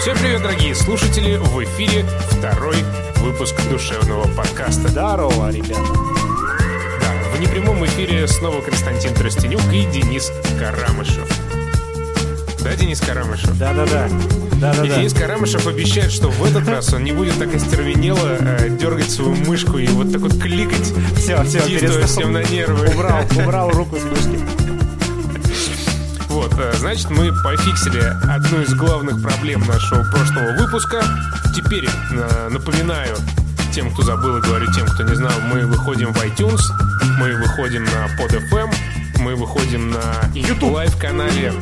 Всем привет, дорогие слушатели! В эфире второй выпуск душевного подкаста. Здорово, ребята. Да, в непрямом эфире снова Константин Тростенюк и Денис Карамышев. Да, Денис Карамышев? Да-да-да. И Да-да-да. Денис Карамышев обещает, что в этот раз он не будет так остервенело э, дергать свою мышку и вот так вот кликать, Все, все, действуя всем на нервы. Убрал, убрал руку с мышки. Вот, э, значит, мы пофиксили одну из главных проблем нашего прошлого выпуска. Теперь э, напоминаю тем, кто забыл, и говорю тем, кто не знал, мы выходим в iTunes, мы выходим на PodFM, мы выходим на YouTube live-канале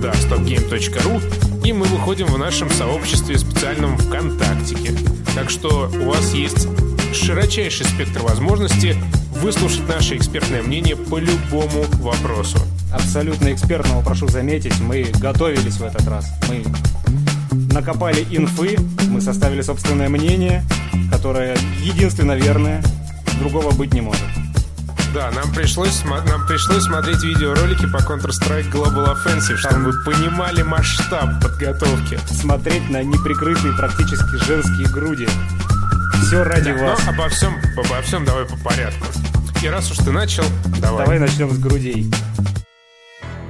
да, stopgame.ru и мы выходим в нашем сообществе специальном ВКонтактике. Так что у вас есть широчайший спектр возможностей выслушать наше экспертное мнение по любому вопросу. Абсолютно экспертного, прошу заметить, мы готовились в этот раз. Мы накопали инфы, мы составили собственное мнение, которое единственно верное, другого быть не может. Да, нам пришлось, нам пришлось смотреть видеоролики по Counter-Strike Global Offensive, чтобы вы понимали масштаб подготовки. Смотреть на неприкрытые практически женские груди. Все ради Но вас. обо всем, обо всем давай по порядку. И раз уж ты начал, давай. Давай начнем с грудей.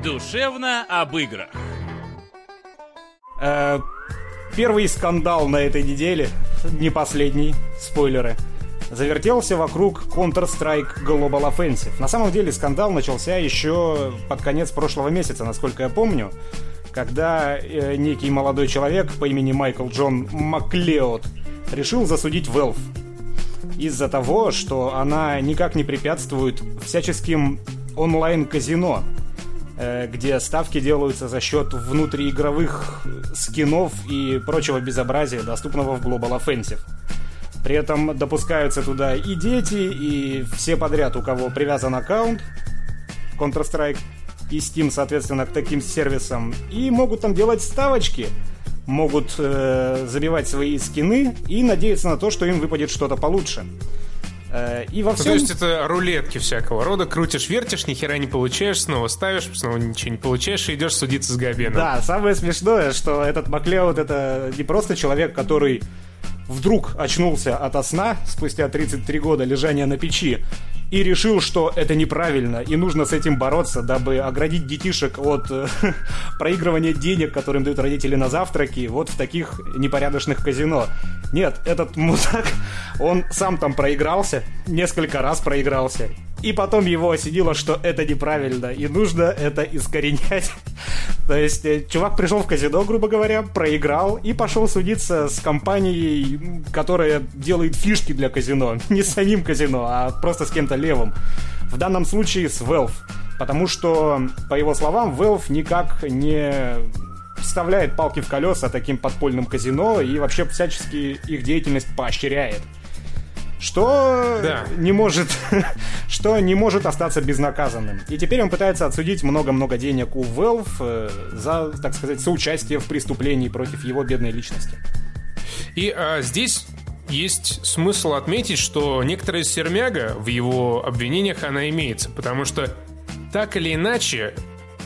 Душевно об играх. Э, Первый скандал на этой неделе, не последний, спойлеры, завертелся вокруг Counter-Strike Global Offensive. На самом деле скандал начался еще под конец прошлого месяца, насколько я помню, когда э, некий молодой человек по имени Майкл Джон Маклеод решил засудить Valve из-за того, что она никак не препятствует всяческим онлайн-казино, где ставки делаются за счет внутриигровых скинов и прочего безобразия, доступного в Global Offensive. При этом допускаются туда и дети, и все подряд, у кого привязан аккаунт Counter-Strike и Steam, соответственно, к таким сервисам, и могут там делать ставочки, могут э, забивать свои скины и надеяться на то, что им выпадет что-то получше. Э, и во Ну, всем... то есть это рулетки всякого рода. Крутишь, вертишь, ни хера не получаешь, снова ставишь, снова ничего не получаешь и идешь судиться с Габеном. Да, самое смешное, что этот Маклеод это не просто человек, который вдруг очнулся ото сна спустя 33 года лежания на печи и решил, что это неправильно и нужно с этим бороться, дабы оградить детишек от э, проигрывания денег, которым дают родители на завтраки, вот в таких непорядочных казино. Нет, этот мудак, он сам там проигрался, несколько раз проигрался, и потом его осенило, что это неправильно, и нужно это искоренять. То есть, э, чувак пришел в казино, грубо говоря, проиграл и пошел судиться с компанией, которая делает фишки для казино. Не с самим казино, а просто с кем-то левым. В данном случае с Valve. Потому что, по его словам, Valve никак не вставляет палки в колеса таким подпольным казино и вообще всячески их деятельность поощряет. Что Да. не может, что не может остаться безнаказанным. И теперь он пытается отсудить много-много денег у Valve э, за, так сказать, соучастие в преступлении против его бедной личности. И а, здесь есть смысл отметить, что некоторая сермяга в его обвинениях она имеется, потому что так или иначе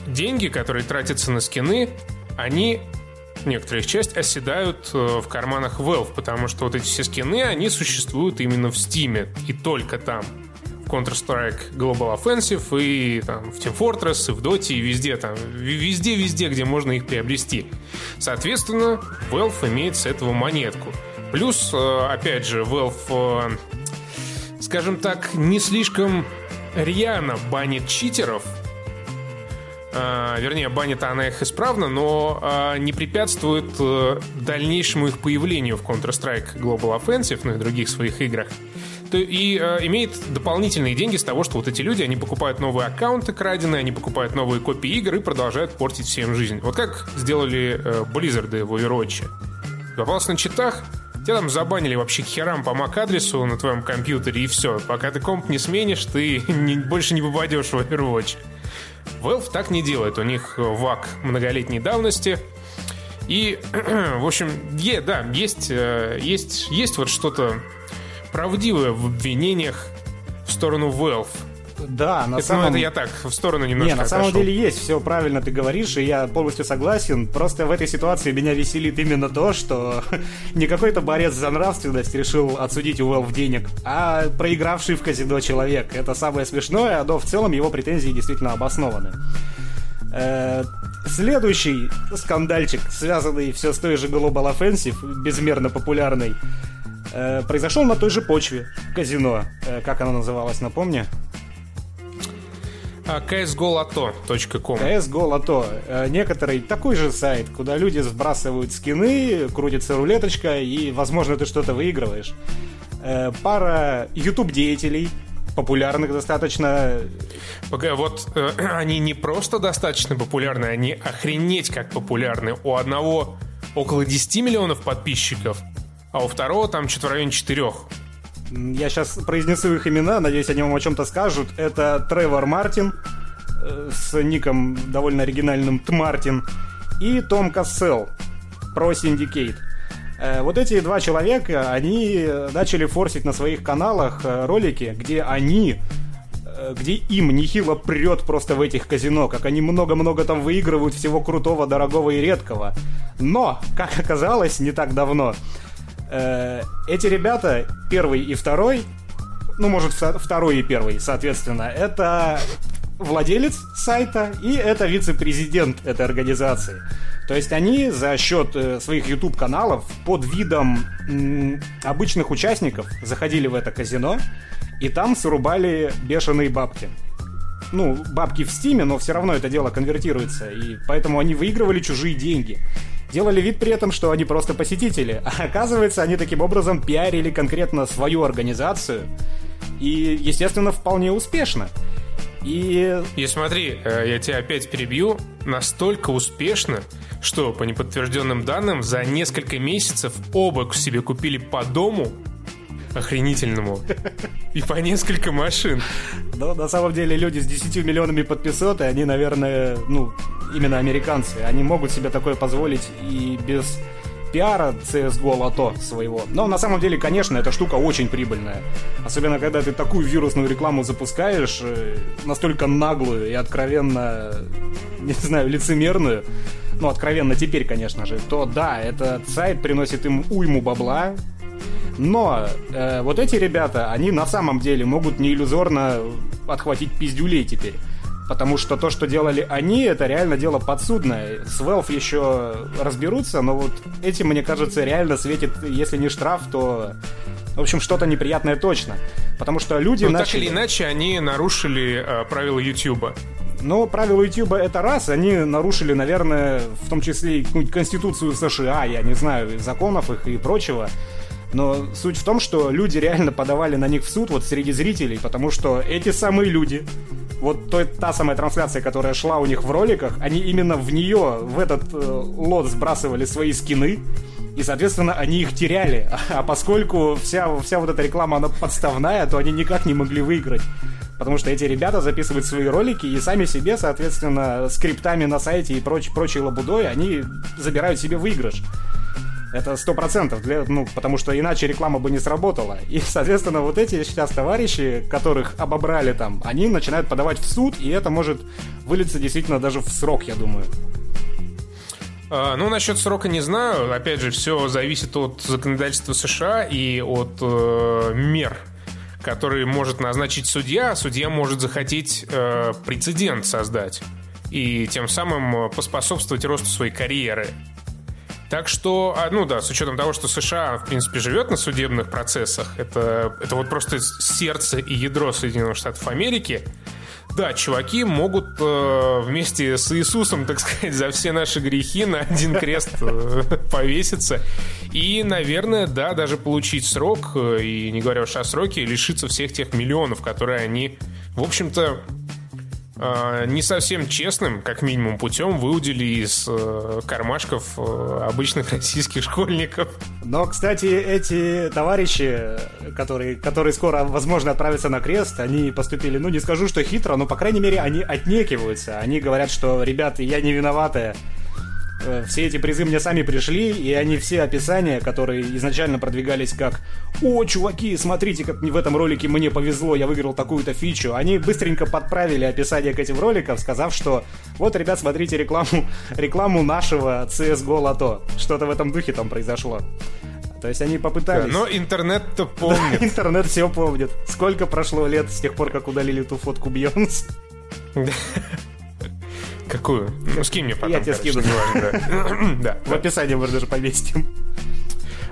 деньги, которые тратятся на скины, они некоторая их часть оседают э, в карманах Valve, потому что вот эти все скины, они существуют именно в Steam и только там. Counter-Strike Global Offensive и там, в Team Fortress, и в Dota, и везде там, везде-везде, где можно их приобрести. Соответственно, Valve имеет с этого монетку. Плюс, э, опять же, Valve, э, скажем так, не слишком рьяно банит читеров, вернее, банит она их исправно, но а, не препятствует э, дальнейшему их появлению в Counter-Strike Global Offensive, ну и других своих играх. И э, имеет дополнительные деньги с того, что вот эти люди, они покупают новые аккаунты краденые, они покупают новые копии игр и продолжают портить всем жизнь. Вот как сделали э, Blizzard в Overwatch. Попался на читах, тебя там забанили вообще херам по MAC-адресу на твоем компьютере, и все. Пока ты комп не сменишь, ты не- больше не попадешь в Overwatch. Valve так не делает. У них ВАК многолетней давности. И, в общем, е, да, есть, э, есть, есть вот что-то правдивое в обвинениях в сторону Valve. Да, на это, самом... Ну, это я так, в сторону немножко Не, на отошел. самом деле есть, все правильно ты говоришь, и я полностью согласен. Просто в этой ситуации меня веселит именно то, что не какой-то борец за нравственность решил отсудить у Valve денег, а проигравший в казино человек. Это самое смешное, но в целом его претензии действительно обоснованы. Э, Следующий скандальчик, связанный все с той же Global Offensive, безмерно популярный, э, произошел на той же почве. Казино. Э, Как оно называлось, напомни? А, csgolato.com CSGO Lotto. Э, Некоторый такой же сайт, куда люди сбрасывают скины, крутится рулеточка, и, возможно, ты что-то выигрываешь. Э, Пара YouTube-деятелей, популярных достаточно, Погоди, вот э, они не просто достаточно популярны, они охренеть как популярны. У одного около 10 миллионов подписчиков, а у второго там что-то в районе 4. Я сейчас произнесу их имена, надеюсь, они вам о чем-то скажут. Это Тревор Мартин э, с ником довольно оригинальным Тмартин и Том Кассел про Syndicate. Э, Вот эти два человека, они э, начали форсить на своих каналах ролики, где они где им нехило прет просто в этих казино, как они много-много там выигрывают всего крутого, дорогого и редкого. Но, как оказалось, не так давно, эти ребята, первый и второй, ну, может, вто- второй и первый, соответственно, это владелец сайта и это вице-президент этой организации. То есть они за счет э, своих YouTube-каналов под видом обычных участников заходили в это казино и там срубали бешеные бабки. Ну, бабки в стиме, но все равно это дело конвертируется, и поэтому они выигрывали чужие деньги. Делали вид при этом, что они просто посетители, а оказывается, они таким образом пиарили конкретно свою организацию, и, естественно, вполне успешно. И И смотри, э, я тебя опять перебью, настолько успешно, что по неподтвержденным данным за несколько месяцев оба к себе купили по дому охренительному и по несколько машин. Но на самом деле люди с 10 миллионами подписоты, они, наверное, ну, именно американцы, они могут себе такое позволить и без пиара CSGO лото своего. Но на самом деле, конечно, эта штука очень прибыльная. Особенно, когда ты такую вирусную рекламу запускаешь, э, настолько наглую и откровенно, не знаю, лицемерную, ну, откровенно теперь, конечно же, то да, этот сайт приносит им уйму бабла, но э, вот эти ребята, они на самом деле могут не иллюзорно отхватить пиздюлей теперь. Потому что то, что делали они, это реально дело подсудное. С Valve еще разберутся, но вот этим, мне кажется, реально светит, если не штраф, то... В общем, что-то неприятное точно. Потому что люди так начали... или иначе, они нарушили э, правила Ютуба. Но правила YouTube это раз, они нарушили, наверное, в том числе и Конституцию США, я не знаю, законов их и прочего. Но суть в том, что люди реально подавали на них в суд вот среди зрителей, потому что эти самые люди, вот то, та самая трансляция, которая шла у них в роликах, они именно в нее, в этот э, лот сбрасывали свои скины, и, соответственно, они их теряли. А поскольку вся, вся вот эта реклама, она подставная, то они никак не могли выиграть. Потому что эти ребята записывают свои ролики и сами себе, соответственно, скриптами на сайте и проч, прочей лабудой, они забирают себе выигрыш. Это сто процентов, ну, потому что иначе реклама бы не сработала. И, соответственно, вот эти сейчас товарищи, которых обобрали там, они начинают подавать в суд, и это может вылиться действительно даже в срок, я думаю. А, Ну, насчет срока не знаю. Опять же, все зависит от законодательства США и от э, мер, которые может назначить судья. Судья может захотеть э, прецедент создать и тем самым э, поспособствовать росту своей карьеры. Так что, а, ну да, с учетом того, что США, в принципе, живет на судебных процессах, это, это вот просто сердце и ядро Соединенных Штатов Америки, да, чуваки могут э, вместе с Иисусом, так сказать, за все наши грехи на один крест э, повеситься. И, наверное, да, даже получить срок, э, и не говоря уж о сроке, лишиться всех тех миллионов, которые они, в общем-то, не совсем честным, как минимум, путем выудили из э, кармашков э, обычных российских школьников. Но, кстати, эти товарищи, которые, которые скоро, возможно, отправятся на крест, они поступили, ну, не скажу, что хитро, но, по крайней мере, они отнекиваются. Они говорят, что, ребята, я не виноватая. Э, все эти призы мне сами пришли, и они все описания, которые изначально продвигались как «О, чуваки, смотрите, как в этом ролике мне повезло, я выиграл такую-то фичу», они быстренько подправили описание к этим роликам, сказав, что «Вот, ребят, смотрите рекламу, рекламу нашего CSGO Лото». Что-то в этом духе там произошло. То есть они попытались... Да, но интернет-то помнит. Да, интернет все помнит. Сколько прошло лет с тех пор, как удалили ту фотку Бьонс? Какую? Ну, скинь мне потом. Я тебе скину. Да. В описании мы даже поместим.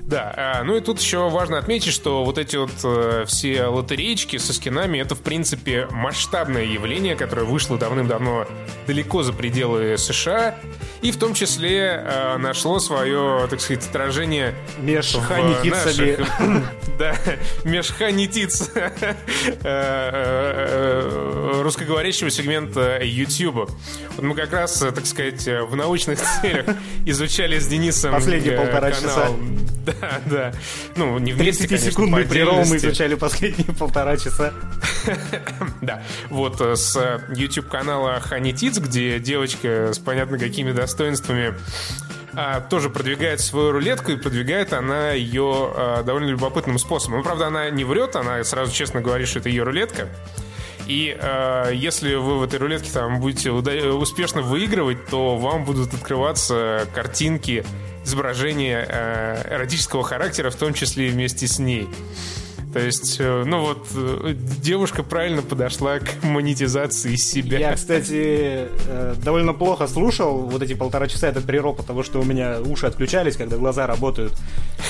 Да, а, ну и тут еще важно отметить, что вот эти вот э, все лотереечки со скинами это в принципе масштабное явление, которое вышло давным-давно далеко за пределы США и в том числе э, нашло свое, так сказать, отражение меж ханитицами. Да, меж ханитиц э, русскоговорящего сегмента YouTube. Вот мы как раз, так сказать, в научных целях изучали с Денисом Последние полтора часа. Да, да. Ну, не вместе, 30-секундный прерол мы изучали последние полтора часа. Да. Вот э, с YouTube-канала Ханитиц, где девочка с понятно какими достоинствами а, тоже продвигает свою рулетку, и продвигает она ее а, довольно любопытным способом. Ну, правда, она не врет, она сразу честно говорит, что это ее рулетка. И э, если вы в этой рулетке там будете успешно выигрывать, то вам будут открываться картинки изображение э, эротического характера, в том числе и вместе с ней. То есть, э, ну вот, э, девушка правильно подошла к монетизации себя. Я, кстати, довольно плохо слушал вот эти полтора часа этот прерок, потому что у меня уши отключались, когда глаза работают.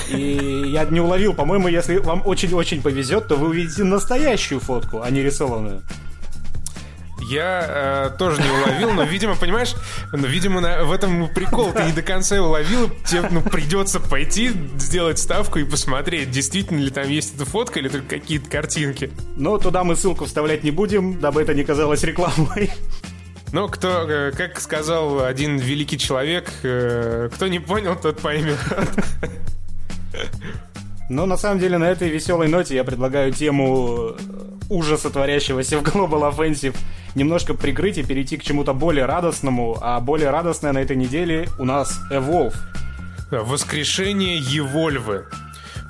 И я не уловил, по-моему, если вам очень-очень повезет, то вы увидите настоящую фотку, а не рисованную. Я э, тоже не уловил, но, видимо, понимаешь, ну, видимо, на, в этом прикол ты не до конца уловил, тебе ну, придется пойти, сделать ставку и посмотреть, действительно ли там есть эта фотка или только какие-то картинки. Но туда мы ссылку вставлять не будем, дабы это не казалось рекламой. Ну, кто, э, как сказал один великий человек, э, кто не понял, тот поймет. Но на самом деле на этой веселой ноте я предлагаю тему ужаса, творящегося в Global Offensive, немножко прикрыть и перейти к чему-то более радостному, а более радостное на этой неделе у нас Evolve. Воскрешение Евольвы.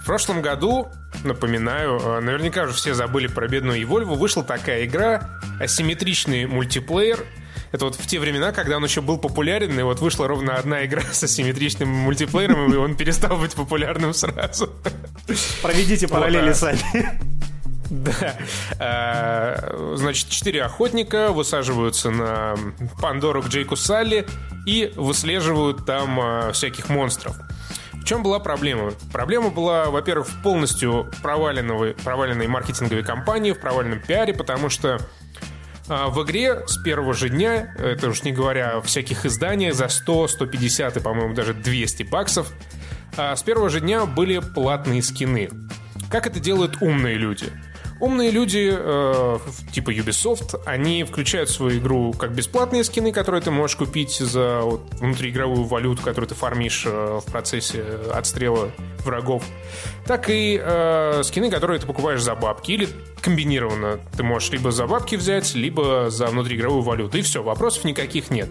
В прошлом году, напоминаю, э, наверняка уже все забыли про бедную Евольву, вышла такая игра, асимметричный мультиплеер, это вот в те времена, когда он еще был популярен, и вот вышла ровно одна игра с асимметричным мультиплеером, и он перестал быть популярным сразу. Проведите параллели сами. Да. А, значит, четыре охотника высаживаются на Пандору к Джейку Салли и выслеживают там а, всяких монстров. В чем была проблема? Проблема была, во-первых, в полностью проваленной, проваленной маркетинговой кампании, в проваленном пиаре, потому что в игре с первого же дня, это уж не говоря о всяких изданиях, за 100, 150 и, по-моему, даже 200 баксов, с первого же дня были платные скины. Как это делают умные люди? Умные люди, э, типа Ubisoft, они включают в свою игру как бесплатные скины, которые ты можешь купить за вот, внутриигровую валюту, которую ты фармишь э, в процессе отстрела врагов, так и э, скины, которые ты покупаешь за бабки. Или комбинированно ты можешь либо за бабки взять, либо за внутриигровую валюту. И все, вопросов никаких нет.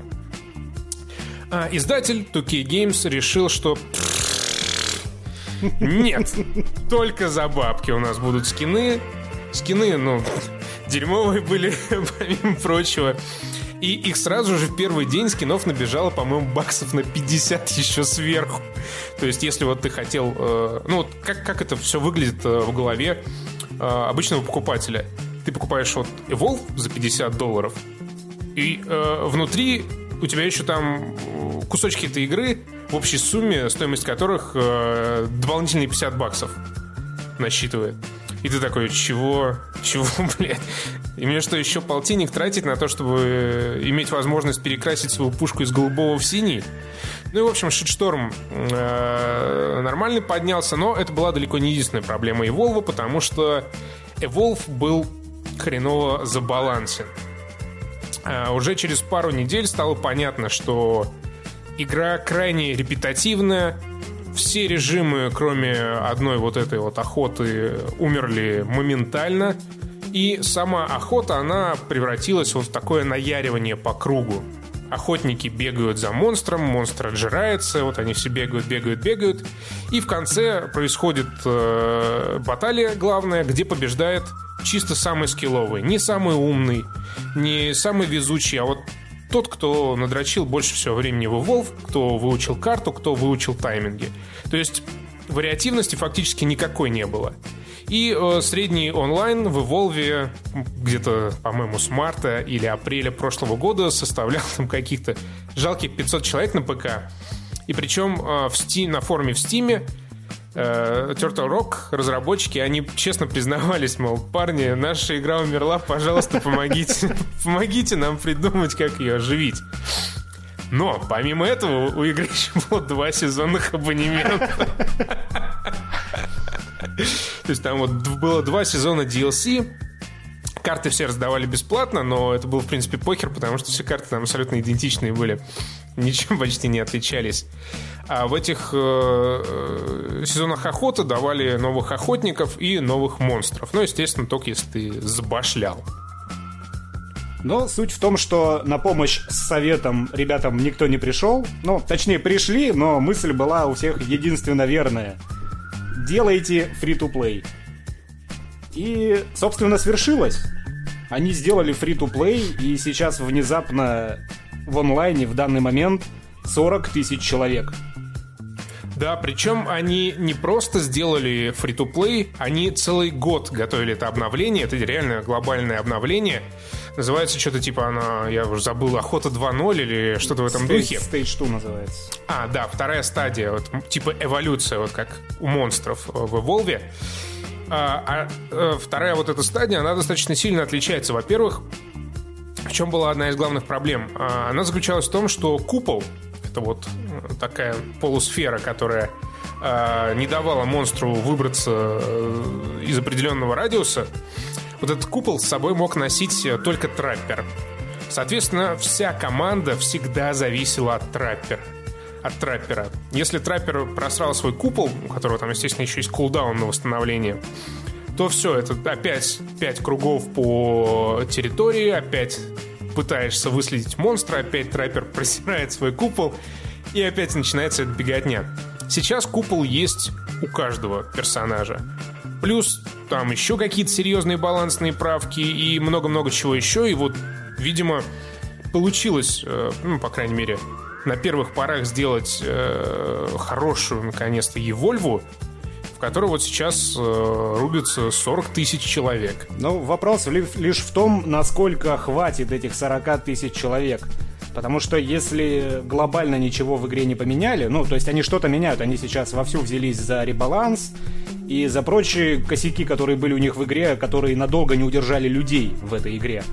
А издатель 2K Games решил, что нет, только за бабки у нас будут скины, скины, ну, дерьмовые были, помимо прочего. И их сразу же в первый день скинов набежало, по-моему, баксов на 50 еще сверху. То есть, если вот ты хотел... Э, ну, вот как, как это все выглядит э, в голове э, обычного покупателя? Ты покупаешь вот Evolve за 50 долларов, и э, внутри у тебя еще там кусочки этой игры в общей сумме, стоимость которых э, дополнительные 50 баксов насчитывает. И ты такой, чего? Чего, блядь? И мне что, еще полтинник тратить на то, чтобы э, иметь возможность перекрасить свою пушку из голубого в синий? Ну и, в общем, шитшторм э, нормально поднялся, но это была далеко не единственная проблема Evolve, потому что Evolve был хреново забалансен. Э, уже через пару недель стало понятно, что игра крайне репетативная, все режимы, кроме одной вот этой вот охоты, умерли моментально. И сама охота, она превратилась вот в такое наяривание по кругу. охотники бегают за монстром, монстр отжирается, вот они все бегают, бегают, бегают. И в конце происходит э, баталия главная, где побеждает чисто самый скилловый. Не самый умный, не самый везучий, а вот тот, кто надрочил больше всего времени в Evolve, кто выучил карту, кто выучил тайминги. То есть вариативности фактически никакой не было. И э, средний онлайн в Evolve где-то, по-моему, с марта или апреля прошлого года составлял там каких-то жалких 500 человек на ПК. И причем э, в Steam, на форуме в Steam э, Turtle Rock разработчики, они честно признавались, мол, парни, наша игра умерла, пожалуйста, помогите, помогите нам придумать, как ее оживить. Но, помимо этого, у игры еще было два сезонных абонемента. То есть там вот было два сезона DLC, карты все раздавали бесплатно, но это был, в принципе, покер, потому что все карты там абсолютно идентичные были. Ничем почти не отличались. А в этих э, э, сезонах охоты давали новых охотников и новых монстров. Ну, естественно, только если ты забашлял. Но суть в том, что на помощь с советом ребятам никто не пришел. Ну, точнее, пришли, но мысль была у всех единственно верная. Делайте free-to-play. И, собственно, свершилось. Они сделали free-to-play, и сейчас внезапно в онлайне в данный момент 40 тысяч человек. Да, причем они не просто сделали free-to-play, они целый год готовили это обновление. Это реально глобальное обновление. Называется что-то типа она, я уже забыл, Охота 2.0 или что-то в этом Stage, духе. Stage 2 называется. А, да, вторая стадия, вот, типа эволюция, вот как у монстров в Evolve. А, а, а вторая вот эта стадия, она достаточно сильно отличается. Во-первых, в чем была одна из главных проблем? А, она заключалась в том, что купол, это вот э, такая полусфера, которая а, не давала монстру выбраться э, из определенного радиуса, вот этот купол с собой мог носить только траппер. Соответственно, вся команда всегда зависела от траппера. От траппера. Если траппер просрал свой купол, у которого там, естественно, еще есть кулдаун на восстановление, то все, это опять пять кругов по территории, опять пытаешься выследить монстра, опять траппер просирает свой купол, и опять начинается эта беготня. Сейчас купол есть у каждого персонажа. Плюс там еще какие-то серьезные балансные правки и много-много чего еще. И вот, видимо, получилось, э, ну, по крайней мере, на первых порах сделать э, хорошую, наконец-то, Евольву, в которой вот сейчас э, рубится 40 тысяч человек. Ну, вопрос лишь в том, насколько хватит этих 40 тысяч человек. Потому что если глобально ничего в игре не поменяли, ну, то есть они что-то меняют, они сейчас вовсю взялись за ребаланс, и за прочие косяки, которые были у них в игре, которые надолго не удержали людей в этой игре.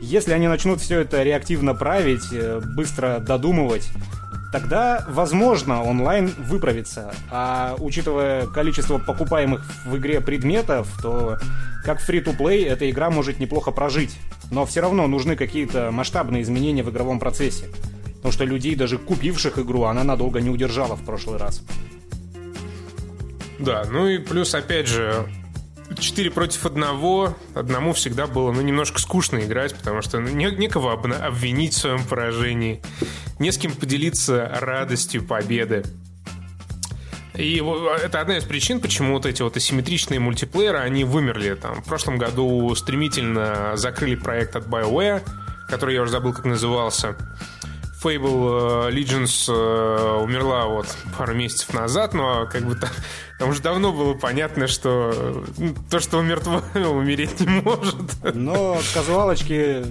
Если они начнут все это реактивно править, э, быстро додумывать, тогда, возможно, онлайн выправится. А учитывая количество покупаемых в игре предметов, то как free-to-play эта игра может неплохо прожить. Но все равно нужны какие-то масштабные изменения в игровом процессе. Потому что людей, даже купивших игру, она надолго не удержала в прошлый раз. Да, ну и плюс, опять же, 4 против одного, одному всегда было, ну, немножко скучно играть, потому что ну, не, некого обвинить в своем поражении, не с кем поделиться радостью победы. И это одна из причин, почему вот эти вот асимметричные мультиплееры, они вымерли. Там, в прошлом году стремительно закрыли проект от BioWare, который я уже забыл, как назывался. Fable э, Legends э, умерла вот пару месяцев назад, но как бы там, там уже давно было понятно, что ну, то, что умертво, умереть не может. Но казуалочки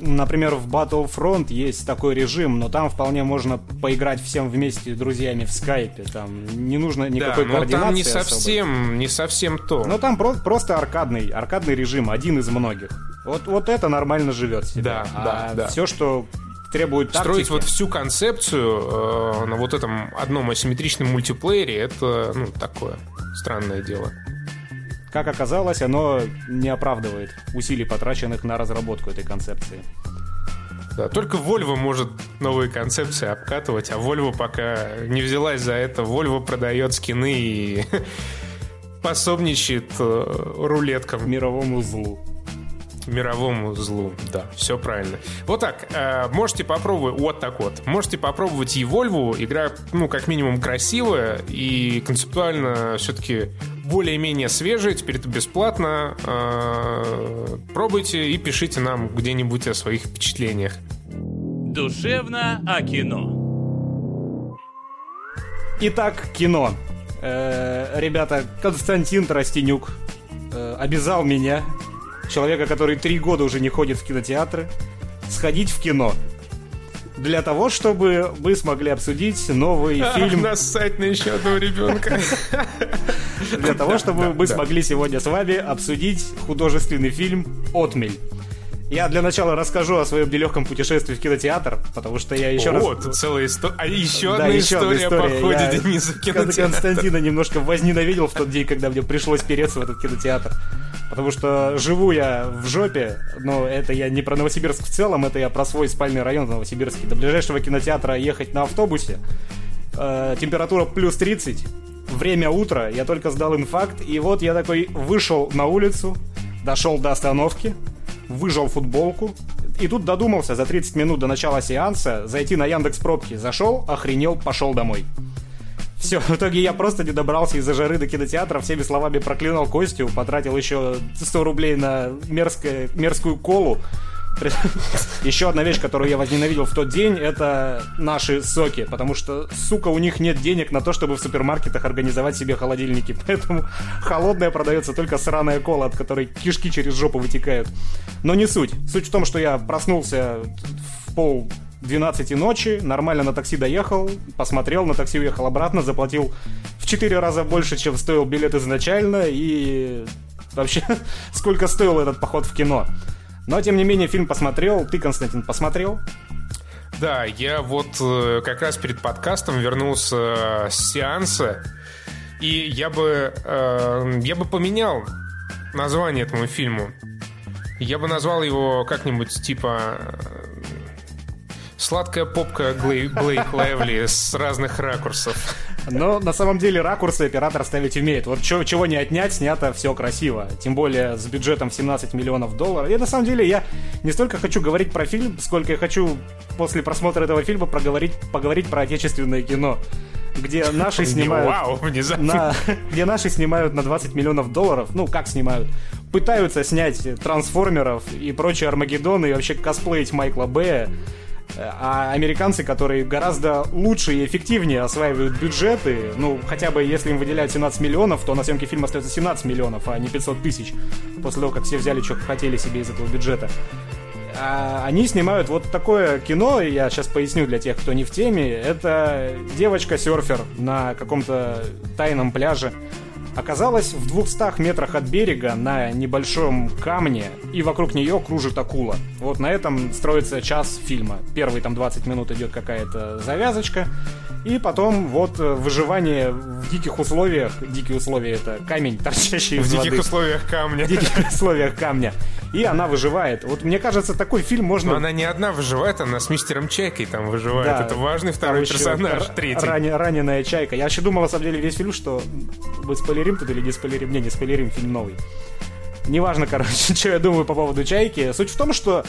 Например, в Battlefront есть такой режим, но там вполне можно поиграть всем вместе друзьями в скайпе. Там не нужно никакой да, координации. там не совсем, не совсем то. Ну там про- просто аркадный, аркадный режим, один из многих. Вот, вот это нормально живет себе. Да, а да, да. Все, что требует тактики. Строить вот всю концепцию э, на вот этом одном асимметричном мультиплеере, это, ну, такое странное дело. Как оказалось, оно не оправдывает усилий, потраченных на разработку этой концепции. Да, только Volvo может новые концепции обкатывать, а Volvo пока не взялась за это. Volvo продает скины и пособничает э, рулеткам. Мировому злу. Мировому злу, да, все правильно. Вот так, э, можете попробовать, вот так вот, можете попробовать и Volvo, игра, ну, как минимум красивая и концептуально все-таки более-менее свежая, теперь это бесплатно. Э, пробуйте и пишите нам где-нибудь о своих впечатлениях. Душевно о кино. Итак, кино. Э, ребята, Константин Тростенюк э, обязал меня, человека, который три года уже не ходит в кинотеатры, сходить в кино. Для того, чтобы мы смогли обсудить новый фильм. Нассать на еще одного ребенка. Для того, чтобы мы смогли сегодня с вами обсудить художественный фильм «Отмель». Я для начала расскажу о своем нелегком путешествии в кинотеатр, потому что я еще О, раз... тут целая история. А еще Да, одна еще одна история по история. ходе Я Дениса в кинотеатр. Константина немножко возненавидел в тот день, когда мне пришлось переться в этот кинотеатр. Потому что живу я в жопе, но это я не про Новосибирск в целом, это я про свой спальный район в Новосибирске. До ближайшего кинотеатра ехать на автобусе. Э, температура плюс 30. Время утро, я только сдал инфаркт, и вот я такой вышел на улицу, дошел до остановки, выжал футболку, и тут додумался за 30 минут до начала сеанса зайти на Яндекс пробки. Зашел, охренел, пошел домой. Все, в итоге я просто не добрался из-за жары до кинотеатра, всеми словами проклинал Костю, потратил еще 100 рублей на мерзкое, мерзкую колу. Еще одна вещь, которую я возненавидел в тот день, это наши соки, потому что, сука, у них нет денег на то, чтобы в супермаркетах организовать себе холодильники, поэтому холодная продается только сраная кола, от которой кишки через жопу вытекают. Но не суть. Суть в том, что я проснулся в пол 12 ночи, нормально на такси доехал, посмотрел, на такси уехал обратно, заплатил в 4 раза больше, чем стоил билет изначально, и вообще, сколько стоил этот поход в кино. Но, тем не менее, фильм посмотрел. Ты, Константин, посмотрел? Да, я вот э, как раз перед подкастом вернулся с сеанса, и я бы, э, я бы поменял название этому фильму. Я бы назвал его как-нибудь типа «Сладкая попка Блейк Левли с разных ракурсов». Но на самом деле ракурсы оператор ставить умеет. Вот чё- чего не отнять, снято все красиво. Тем более с бюджетом в 17 миллионов долларов. И на самом деле я не столько хочу говорить про фильм, сколько я хочу после просмотра этого фильма проговорить, поговорить про отечественное кино. Где наши снимают... Вау, внезапно. на- где наши снимают на 20 миллионов долларов, ну как снимают, пытаются снять трансформеров и прочие Армагеддоны и вообще косплеить Майкла Бэя, а американцы, которые гораздо лучше и эффективнее осваивают бюджеты, ну, хотя бы если им выделяют 17 миллионов, то на съемке фильма остается 17 миллионов, а не 500 тысяч, после того, как все взяли, что хотели себе из этого бюджета. А они снимают вот такое кино, я сейчас поясню для тех, кто не в теме. Это девочка-серфер на каком-то тайном пляже оказалась в 200 метрах от берега на небольшом камне, и вокруг нее кружит акула. Вот на этом строится час фильма. Первые там 20 минут идет какая-то завязочка, и потом вот э, выживание в диких условиях. Дикие условия это камень, торчащий В из диких воды. условиях камня. В диких условиях камня. И она выживает. Вот мне кажется, такой фильм можно... Но она не одна выживает, она с мистером Чайкой там выживает. Да, Это важный второй персонаж, третий. ране- раненая чайка. Я вообще думал, на самом деле, весь фильм, что мы спойлерим тут или не спойлерим. Не, не спойлерим, фильм новый. Неважно, короче, что я думаю по поводу чайки. Суть в том, что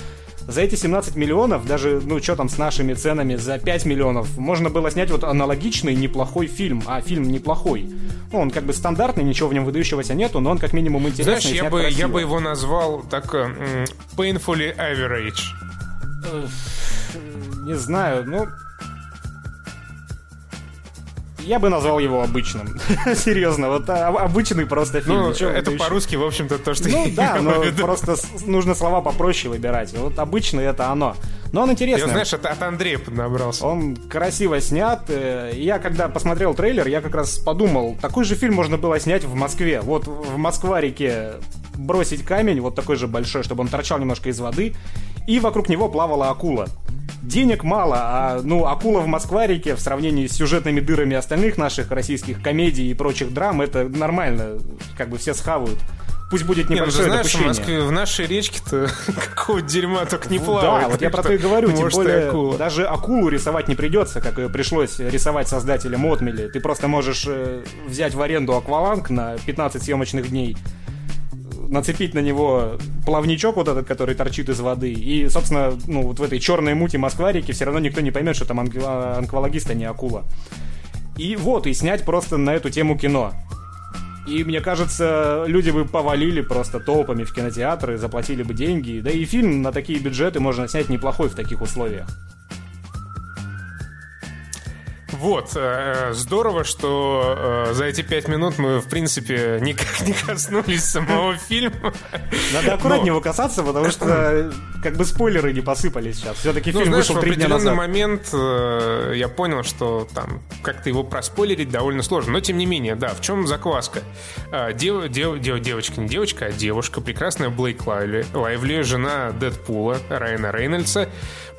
за эти 17 миллионов, даже, ну, что там с нашими ценами, за 5 миллионов, можно было снять вот аналогичный неплохой фильм. А фильм неплохой. Ну, он как бы стандартный, ничего в нем выдающегося нету, но он как минимум интересный Знаешь, я бы, я красиво. бы его назвал так э, painfully average. Не знаю, ну... Я бы назвал его обычным. Серьезно, вот а, обычный просто фильм. Ну, ничего это по-русски, в общем-то, то, что Ну я да, но просто нужно слова попроще выбирать. Вот обычный это оно. Но он Я, интересный. знаешь, от, от Андрея поднабрался. Он красиво снят. э, Я когда посмотрел трейлер, я как раз подумал, такой же фильм можно было снять в Москве. Вот в Москва-реке бросить камень, вот такой же большой, чтобы он торчал немножко из воды, и вокруг него плавала акула. Денег мало, а ну акула в Москва-реке в сравнении с сюжетными дырами остальных наших российских комедий и прочих драм, это нормально, как бы все схавают. Пусть будет Не, ну небольшое знаешь, в, допущение. Москве, в нашей речке-то какого дерьма только не Да, плавает. вот я про то и говорю, тем более акула. даже акулу рисовать не придется, как ее пришлось рисовать создателям Отмели. Ты просто можешь э, взять в аренду акваланг на 15 съемочных дней, нацепить на него плавничок вот этот, который торчит из воды. И, собственно, ну, вот в этой черной мути Москварики все равно никто не поймет, что там анквалогист, а не акула. И вот, и снять просто на эту тему кино. И мне кажется, люди бы повалили просто толпами в кинотеатры, заплатили бы деньги. Да и фильм на такие бюджеты можно снять неплохой в таких условиях. Вот, э, здорово, что э, за эти пять минут мы, в принципе, никак не коснулись самого фильма. Надо аккуратнее его касаться, потому что как бы спойлеры не посыпались сейчас. Все-таки ну, фильм вышел три дня назад. в определенный момент э, я понял, что там как-то его проспойлерить довольно сложно. Но, тем не менее, да, в чем закваска? Дев, дев, дев, девочка, не девочка, а девушка, прекрасная Блейк Лайвли, Лайвли жена Дэдпула, Райана Рейнольдса,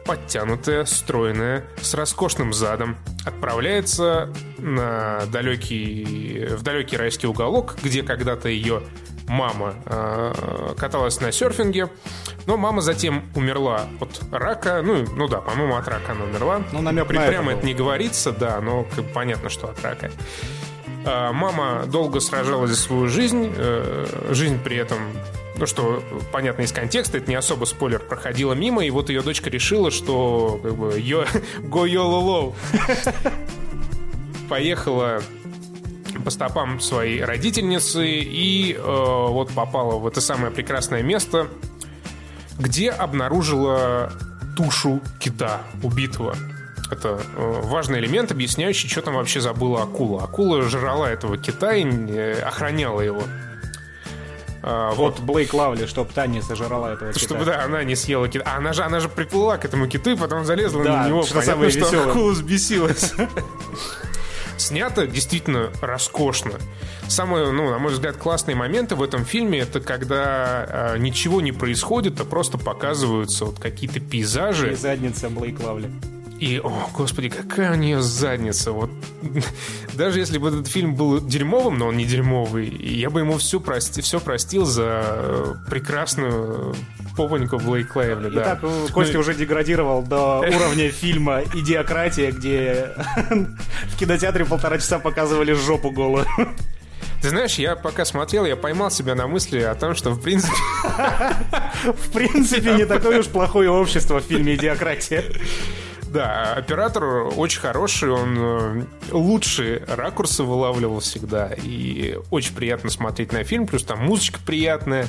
подтянутая, стройная, с роскошным задом, отправляется на далекий, в далекий райский уголок, где когда-то ее мама э, каталась на серфинге, но мама затем умерла от рака, ну, ну да, по-моему, от рака она умерла. Ну, намек При, Прямо это, это не говорится, да, но понятно, что от рака. Э, мама долго сражалась за свою жизнь, э, жизнь при этом ну что, понятно из контекста, это не особо спойлер, проходила мимо, и вот ее дочка решила, что как бы йо, go yolo поехала по стопам своей родительницы и э, вот попала в это самое прекрасное место, где обнаружила тушу кита убитого. Это э, важный элемент, объясняющий, что там вообще забыла акула. Акула жрала этого кита и э, охраняла его. А, вот Блейк Лавли, чтобы та не сожрала этого кита. Чтобы, да, она не съела кита. А она же, она же приплыла к этому киту и потом залезла да, на него. Что Понятно, самое что веселое. акула взбесилась. Снято действительно роскошно. Самые, ну, на мой взгляд, классные моменты в этом фильме это когда э, ничего не происходит, а просто показываются вот какие-то пейзажи. И задница Блейк Лавли. И, о, господи, какая у нее задница. Вот даже если бы этот фильм был дерьмовым, но он не дерьмовый, я бы ему все, прости, все простил за э, прекрасную попоньку Блейк Лайвли. Да. Итак, Костя ну, уже деградировал до уровня фильма «Идиократия», где в кинотеатре полтора часа показывали жопу голую. Ты знаешь, я пока смотрел, я поймал себя на мысли о том, что в принципе... В принципе, не такое уж плохое общество в фильме «Идиократия». Да, оператор очень хороший, он э, лучшие ракурсы вылавливал всегда, и очень приятно смотреть на фильм, плюс там музычка приятная,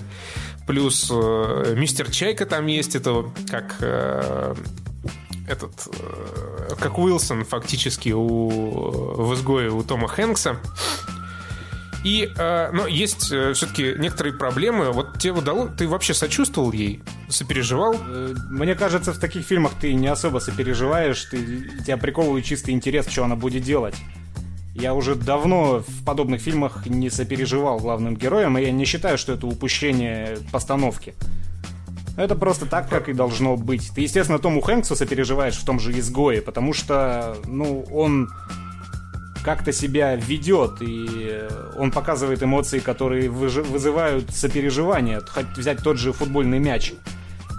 плюс э, мистер Чайка там есть, это как э, этот, э, как Уилсон фактически у, в изгое у Тома Хэнкса. И, э, но есть э, все-таки некоторые проблемы. Вот тебе удалось, ты вообще сочувствовал ей, сопереживал? Э, мне кажется, в таких фильмах ты не особо сопереживаешь, ты, тебя приковывает чистый интерес, что она будет делать. Я уже давно в подобных фильмах не сопереживал главным героям, и я не считаю, что это упущение постановки. Это просто так, как и должно быть. Ты, естественно, Тому Хэнксу сопереживаешь в том же «Изгое», потому что, ну, он как-то себя ведет, и он показывает эмоции, которые вызывают сопереживание. Хоть взять тот же футбольный мяч.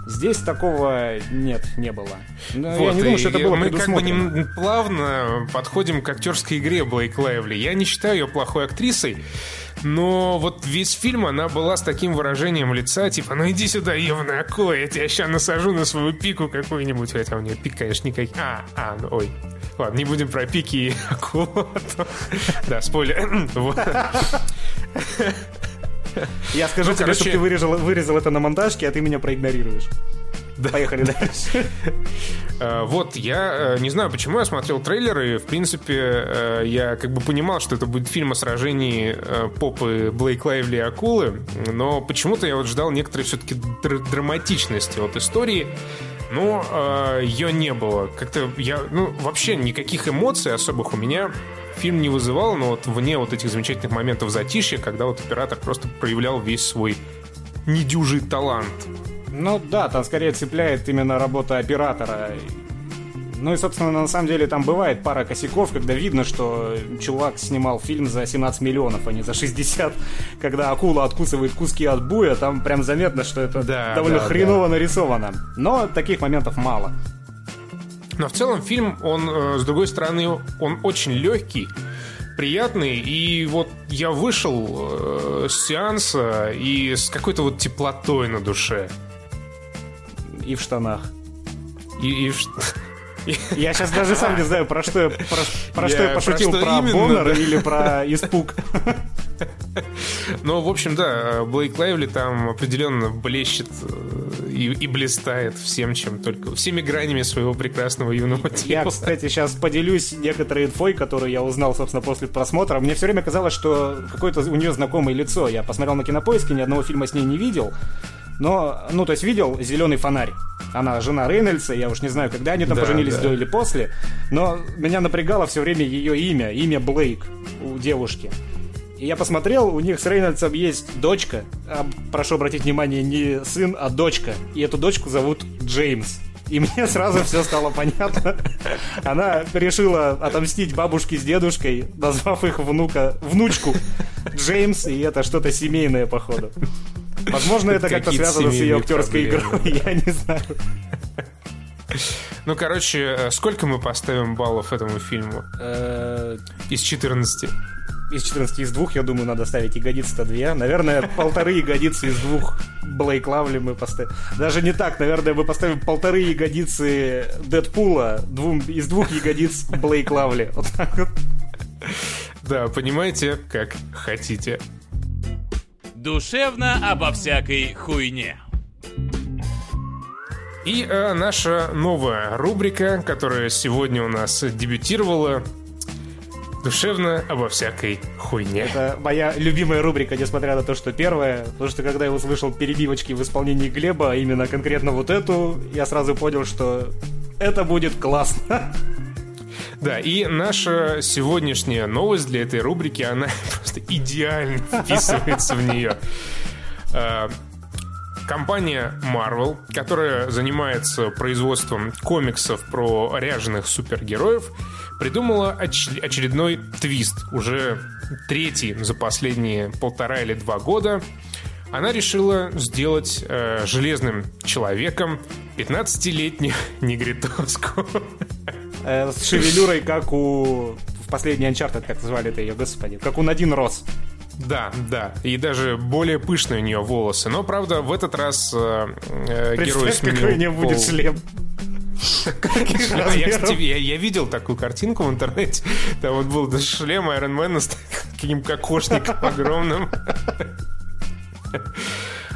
Здесь такого нет, не было. Но вот, я не думаю, что это было Мы как бы не плавно подходим к актерской игре Блейк Лайвли. Я не считаю ее плохой актрисой, но вот весь фильм она была с таким выражением лица, типа, ну иди сюда, Евна акула, я тебя сейчас насажу на свою пику какую-нибудь. Хотя у нее пик, конечно, никаких. А, а, ну, ой. Ладно, не будем про пики и акулу. Да, спойлер. Я скажу ну, тебе, чтобы ты вырезал, это на монтажке, а ты меня проигнорируешь. Да. Поехали дальше. Э, вот, я э, не знаю, почему я смотрел трейлеры. В принципе, э, я как бы понимал, что это будет фильм о сражении попы Блейк Лайвли и акулы, но почему-то я вот ждал некоторой все-таки драматичности от истории но э, ее не было. Как-то я, ну, вообще никаких эмоций особых у меня фильм не вызывал, но вот вне вот этих замечательных моментов затишья, когда вот оператор просто проявлял весь свой недюжий талант. Ну да, там скорее цепляет именно работа оператора. Ну и, собственно, на самом деле там бывает пара косяков, когда видно, что чувак снимал фильм за 17 миллионов, а не за 60. Когда акула откусывает куски от буя, там прям заметно, что это да, довольно да, хреново да. нарисовано. Но таких моментов мало. Но в целом фильм, он, э, с другой стороны, он очень легкий. приятный. И вот я вышел э, с сеанса и с какой-то вот теплотой на душе. И в штанах. И, и в ш- Я сейчас даже сам не знаю, про что я, про, про Я- что я про пошутил, про, именно, Боннер да. или про испуг. Ну, в общем, да, Блейк Лайвли там определенно блещет э, и, и блистает всем, чем только... Всеми гранями своего прекрасного юного Я, тела. кстати, сейчас поделюсь некоторой инфой, которую я узнал, собственно, после просмотра. Мне все время казалось, что какое-то у нее знакомое лицо. Я посмотрел на кинопоиске, ни одного фильма с ней не видел. Но, ну, то есть видел «Зеленый фонарь». Она жена Рейнольдса, я уж не знаю, когда они там Да, поженились, да. до или после. Но меня напрягало все время ее имя, имя Блейк у девушки. И я посмотрел, у них с Рейнольдсом есть дочка. А, прошу обратить внимание, не сын, а дочка. И эту дочку зовут Джеймс. И мне сразу все стало понятно. Она решила отомстить бабушке с дедушкой, назвав их внука, внучку Джеймс, и это что-то семейное, походу. Возможно, это как-то связано с ее актерской игрой, я не знаю. Ну, короче, э, сколько мы поставим баллов этому фильму? Э, Из 14. Из 14 из двух, я думаю, надо ставить ягодицы-то две. Наверное, полторы ягодицы из двух Блейк Лавли мы поставим. Даже не так, наверное, мы поставим полторы ягодицы Дэдпула двум, из двух ягодиц Блейк Лавли. Вот так вот. Да, понимаете, как хотите. Душевно обо всякой хуйне. И э, наша новая рубрика, которая сегодня у нас дебютировала, душевно обо всякой хуйне. Это моя любимая рубрика, несмотря на то, что первая. Потому что когда я услышал перебивочки в исполнении Глеба, а именно конкретно вот эту, я сразу понял, что это будет классно. Да, и наша сегодняшняя новость для этой рубрики, она просто идеально вписывается в нее. Э, Компания Marvel, которая занимается производством комиксов про ряженых супергероев, придумала оч- очередной твист, уже третий за последние полтора или два года. Она решила сделать э, железным человеком 15-летнюю негритоску. Э, С шевелюрой, как у... В последний Uncharted, как звали это ее, господи. Как у Надин Рос. Да, да. И даже более пышные у нее волосы. Но, правда, в этот раз э, э, герой сменил какой у нее будет шлем. Каких Я, кстати, я- я видел такую картинку в интернете. Там вот был шлем Айронмена с таким кокошником огромным.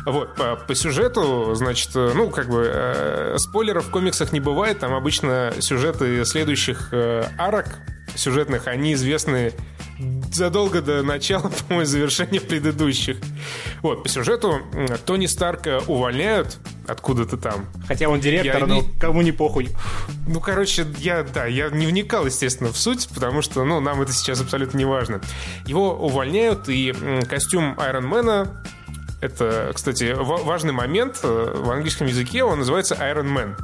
Вот, по, по сюжету, значит, э, ну, как бы, э, спойлеров в комиксах не бывает. Там обычно сюжеты следующих э, арок сюжетных, они известны задолго до начала, по-моему, завершения предыдущих. Вот, по сюжету Тони Старка увольняют откуда-то там. Хотя он директор, Я но кому не похуй. Ну, короче, я, да, я не вникал, естественно, в суть, потому что, ну, нам это сейчас абсолютно не важно. Его увольняют, и костюм Айронмена это, кстати, ва- важный момент. э, В английском языке он называется Iron Man.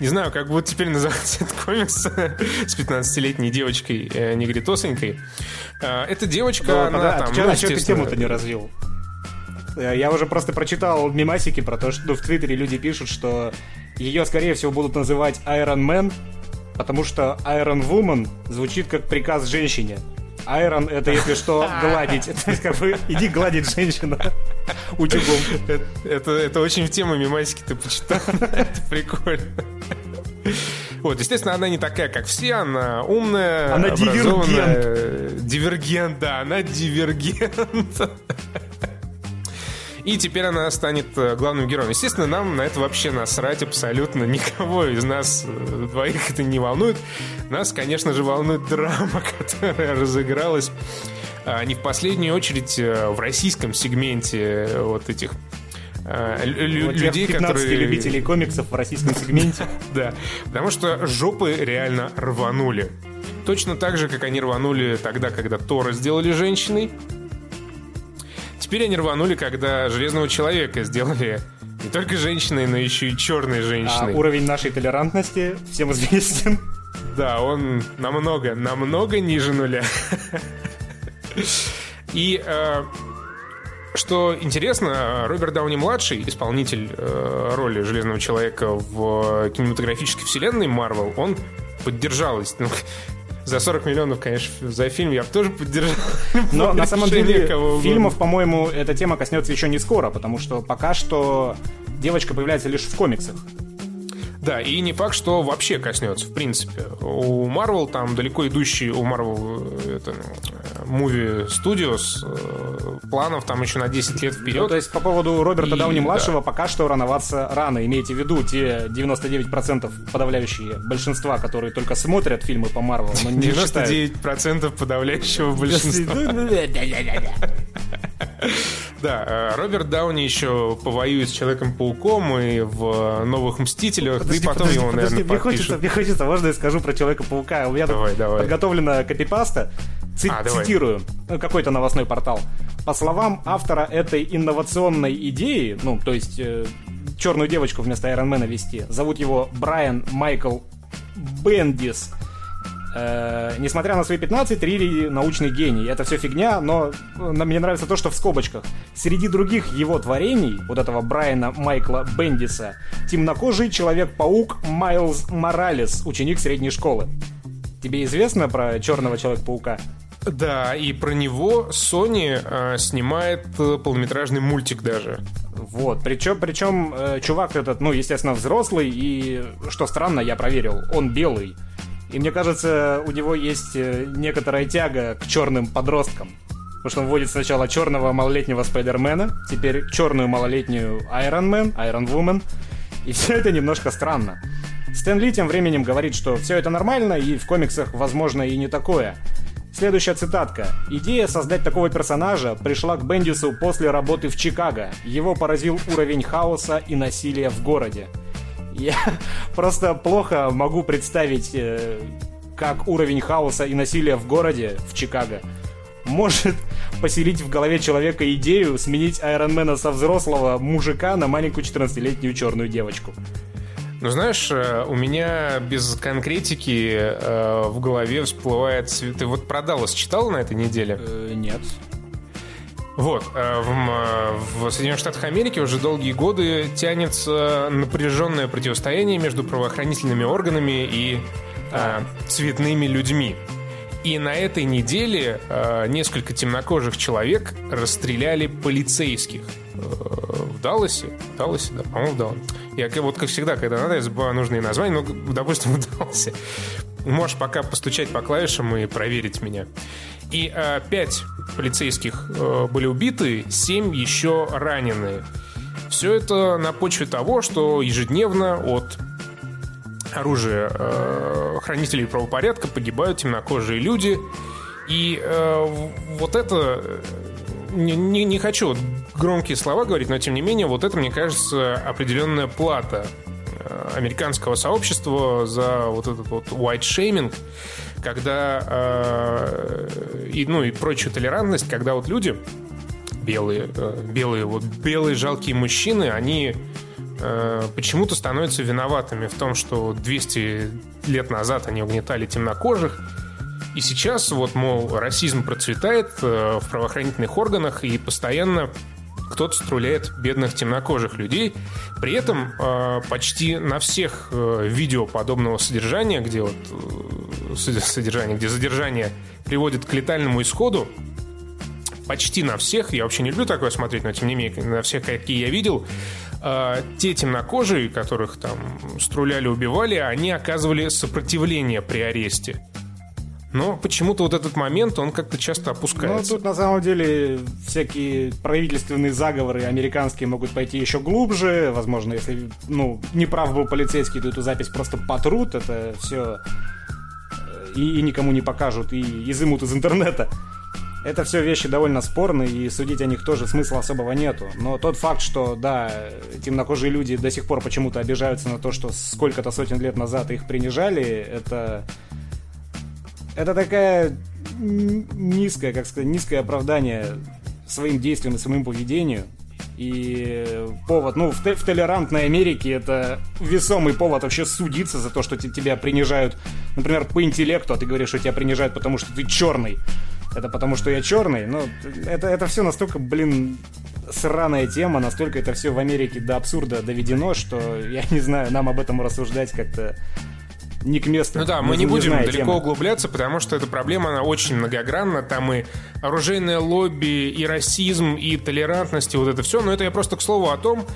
Не знаю, как будет теперь называться этот комикс с 15-летней девочкой э, негритосенькой. Э, Эта девочка, Да, она да, там... чё- ну, а чё ты тему-то не развил? Э, Я уже просто прочитал мемасики про то, что ну, в Твиттере люди пишут, что ее, скорее всего, будут называть Iron Man, потому что Iron Woman звучит как приказ женщине. Iron это, если что, гладить. То есть, как бы, иди гладить женщину утюгом. Это, это, очень в тему мемасики ты почитал. Это прикольно. Вот, естественно, она не такая, как все, она умная, Она образованная, Дивергент, да, она дивергент. И теперь она станет э, главным героем. Естественно, нам на это вообще насрать абсолютно никого из нас э, двоих это не волнует. Нас, конечно же, волнует драма, которая разыгралась а, не в последнюю очередь э, в российском сегменте э, вот этих э, лю- лю- Вот тех людей, 15 которые... любителей комиксов в российском сегменте. Да, потому что жопы реально рванули. Точно так же, как они рванули тогда, когда Тора сделали женщиной. Теперь они рванули, когда Железного Человека сделали не только женщиной, но еще и черной А женщиной. уровень нашей толерантности всем известен. Да, он намного, намного ниже нуля. И э, что интересно, Роберт Дауни-младший, исполнитель э, роли Железного Человека в кинематографической вселенной Марвел, он поддержал, ну, за 40 миллионов, конечно, за фильм я бы тоже поддержал. Но на самом деле фильмов, по-моему, эта тема коснется еще не скоро, потому что пока что девочка появляется лишь в комиксах. Да, и не факт, что вообще коснется, в принципе. У Marvel там далеко идущий, у Marvel э, это, э, Movie Studios э, планов там еще на 10 лет вперед. Ну, то есть по поводу Роберта И, Дауни-младшего пока что рановаться рано. Имейте в виду те 99% подавляющие большинства, которые только смотрят фильмы по Марвел, но не читают. 99% подавляющего большинства. Да, э, Роберт Дауни еще повоюет с Человеком-пауком и в Новых Мстителях, да и Подожди, потом подожди, его, подожди, наверное, мне хочется, подпишут. мне хочется, можно я скажу про Человека-паука? У меня тут Давай, давай. подготовлена копипаста. Ци- А, давай. цитирую, ну, какой-то новостной портал. По словам автора этой инновационной идеи, ну, то есть э, черную девочку вместо Айронмена вести, зовут его Брайан Майкл Бендис. Э, несмотря на свои 15, Рири научный гений. Это все фигня, но э, на- мне нравится то, что в скобочках. Среди других его творений, вот этого Брайана Майкла Бендиса, темнокожий Человек-паук Майлз Моралес, ученик средней школы. Тебе известно про черного Человека-паука? Да, и про него Sony э, снимает э, полнометражный мультик даже. Вот, причем, причем э, чувак этот, ну, естественно, взрослый, и, что странно, я проверил, он белый. И мне кажется, у него есть э, некоторая тяга к черным подросткам. Потому что он вводит сначала черного малолетнего Спайдермена, теперь черную малолетнюю Айрон Мэн, Айрон Вумен. И все это немножко странно. Стэн Ли тем временем говорит, что все это нормально, и в комиксах, возможно, и не такое. Следующая цитатка. «Идея создать такого персонажа пришла к Бендису после работы в Чикаго. Его поразил уровень хаоса и насилия в городе. Я просто плохо могу представить, э, как уровень хаоса и насилия в городе, в Чикаго, может поселить в голове человека идею сменить Айронмена со взрослого мужика на маленькую 14-летнюю черную девочку. Ну, знаешь, э, у меня без конкретики э, в голове всплывает... цвет- Ты вот про Даллас читал на этой неделе? Э, нет. Вот, э, в, э, в Соединенных Штатах Америки уже долгие годы тянется напряженное противостояние между правоохранительными органами и э, цветными людьми. И на этой неделе э, несколько темнокожих человек расстреляли полицейских. Э, в Далласе? В Далласе, да, по-моему, в Далласе. Я вот как всегда, когда надо, я забываю нужные названия, но, допустим, в Далласе. Можешь пока постучать по клавишам и проверить меня. И э, пять полицейских э, были убиты, семь еще ранены. Все это на почве того, что ежедневно от оружия э, хранителей правопорядка погибают темнокожие люди. И э, вот это... э, Не, не- не хочу громкие слова говорить, но тем не менее, вот это, мне кажется, определенная плата э, американского сообщества за вот этот вот white shaming, когда э, и, ну, и прочую толерантность, когда вот люди белые, э, белые, вот белые жалкие мужчины, они э, почему-то становятся виноватыми в том, что 200 лет назад они угнетали темнокожих, и сейчас вот, мол, расизм процветает в правоохранительных органах, и постоянно кто-то струляет бедных темнокожих людей. При этом э, почти на всех э, видео подобного содержания, где вот э, сод- содержание, где задержание приводит к летальному исходу, почти на всех, я вообще не люблю такое смотреть, но тем не менее, на всех, какие я видел, э, те темнокожие, которых там струляли, убивали, они оказывали сопротивление при аресте. Но почему-то вот этот момент, он как-то часто Ну, опускается. тут на самом деле всякие правительственные заговоры американские могут пойти еще глубже. Возможно, если, ну, неправ был полицейский, то эту запись просто потрут. Это все и, и никому не покажут, и изымут из интернета. Это все вещи довольно спорные, и судить о них тоже смысла особого нету. Но тот факт, что, да, темнокожие люди до сих пор почему-то обижаются на то, что сколько-то сотен лет назад их принижали, это... Это такая н- низкое, как сказать, низкое оправдание своим действиям и своему поведению. И повод, ну, в, те- в толерантной Америке это весомый повод вообще судиться за то, что те- тебя принижают, например, по интеллекту, а ты говоришь, что тебя принижают, потому что ты черный. Это потому, что я черный. Ну, это, это все настолько, блин, сраная тема, настолько это все в Америке до абсурда доведено, что я не знаю, нам об этом рассуждать как-то не к месту. Ну да, мы не будем далеко тема. углубляться, потому что эта проблема, она очень многогранна. Там и оружейное лобби, и расизм, и толерантность, и вот это все. Но это я просто к слову о том,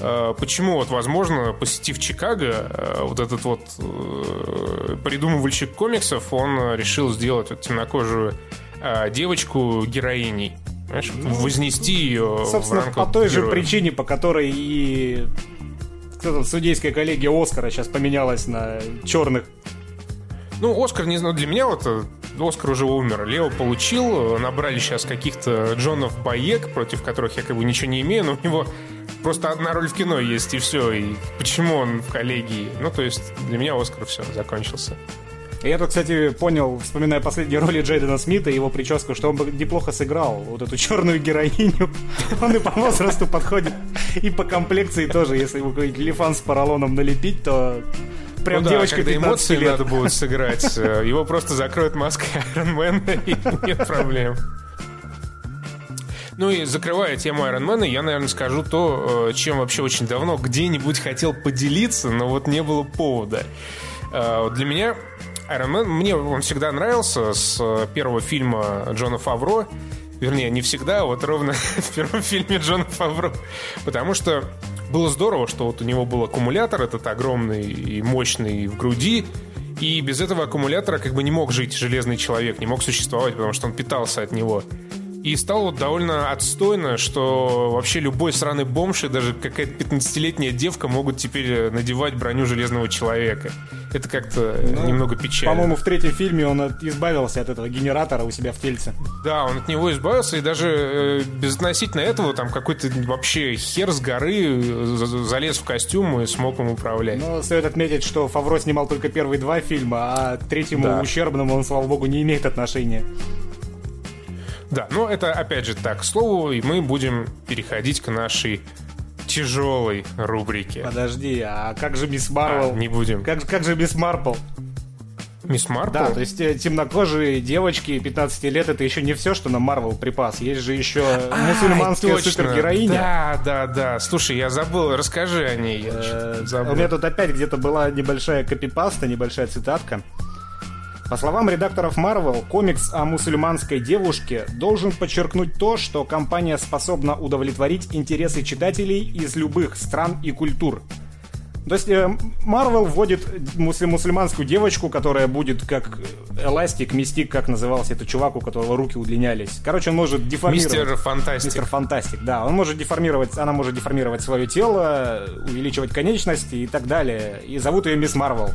э, почему вот, возможно, посетив Чикаго, э, вот этот вот э, придумывальщик комиксов, он решил сделать вот темнокожую девочку героиней. Понимаешь, ну, вознести ее Собственно, по той героя. же причине, по которой и кто там, судейская коллегия Оскара сейчас поменялась на черных. Ну, Оскар, не знаю, для меня вот э, Оскар уже умер. Лео получил, набрали сейчас каких-то Джонов Боек, против которых я как бы ничего не имею, но у него просто одна роль в кино есть, и все. И почему он в коллегии? Ну, то есть для меня Оскар все, закончился. Я тут, кстати, понял, вспоминая последние роли Джейдена Смита и его прическу, что он бы неплохо сыграл вот эту черную героиню. Он и по возрасту подходит, и по комплекции тоже. Если ему какой-нибудь лифан с поролоном налепить, то прям ну девочка когда эмоции лет. надо будет сыграть, э, его просто закроют маской Айронмена, и нет проблем. Ну и закрывая тему Айронмена, я, наверное, скажу то, э, чем вообще очень давно где-нибудь хотел поделиться, но вот не было повода. Э, для меня Iron Man, мне он всегда нравился с первого фильма Джона Фавро. Вернее, не всегда, а вот ровно в первом фильме Джона Фавро. Потому что было здорово, что вот у него был аккумулятор этот огромный и мощный в груди, и без этого аккумулятора как бы не мог жить железный человек, не мог существовать, потому что он питался от него. И стало довольно отстойно, что вообще любой сраный бомж и даже какая-то 15-летняя девка могут теперь надевать броню Железного Человека. Это как-то ну, немного печально. По-моему, в третьем фильме он избавился от этого генератора у себя в тельце. Да, он от него избавился, и даже э, безотносительно этого там какой-то вообще хер с горы залез в костюм и смог им управлять. Но стоит отметить, что Фавро снимал только первые два фильма, а третьему да. ущербному он, слава богу, не имеет отношения. Да, но это опять же так, к слову, и мы будем переходить к нашей тяжелой рубрике. Подожди, а как же Мисс Марвел? А, не будем. Как, как же Мисс Марпл? Мисс Марпл? Да, то есть э, темнокожие девочки 15 лет это еще не все, что на Марвел припас. Есть же еще а, мусульманская точно. супергероиня. Да, да, да. Слушай, я забыл, расскажи о ней. Я э, забыл. У меня тут опять где-то была небольшая копипаста, небольшая цитатка. По словам редакторов Marvel, комикс о мусульманской девушке должен подчеркнуть то, что компания способна удовлетворить интересы читателей из любых стран и культур. То есть Марвел э, вводит мусульманскую девочку, которая будет как Эластик, Мистик, как назывался этот чувак, у которого руки удлинялись. Короче, он может деформировать... Мистер Фантастик. Мистер Фантастик, да. Он может деформировать, она может деформировать свое тело, увеличивать конечности и так далее. И зовут ее Мисс Марвел.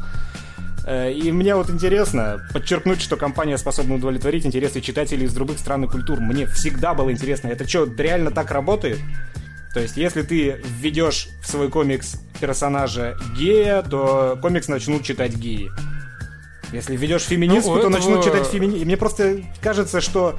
Э, и мне вот интересно подчеркнуть, что компания способна удовлетворить интересы читателей из других стран и культур. Мне всегда было интересно, это что, реально так работает? То есть, если ты введешь в свой комикс персонажа гея, то комикс начнут читать геи. Если введешь феминистку, ну, то этого... начнут читать феминистку. И мне просто кажется, что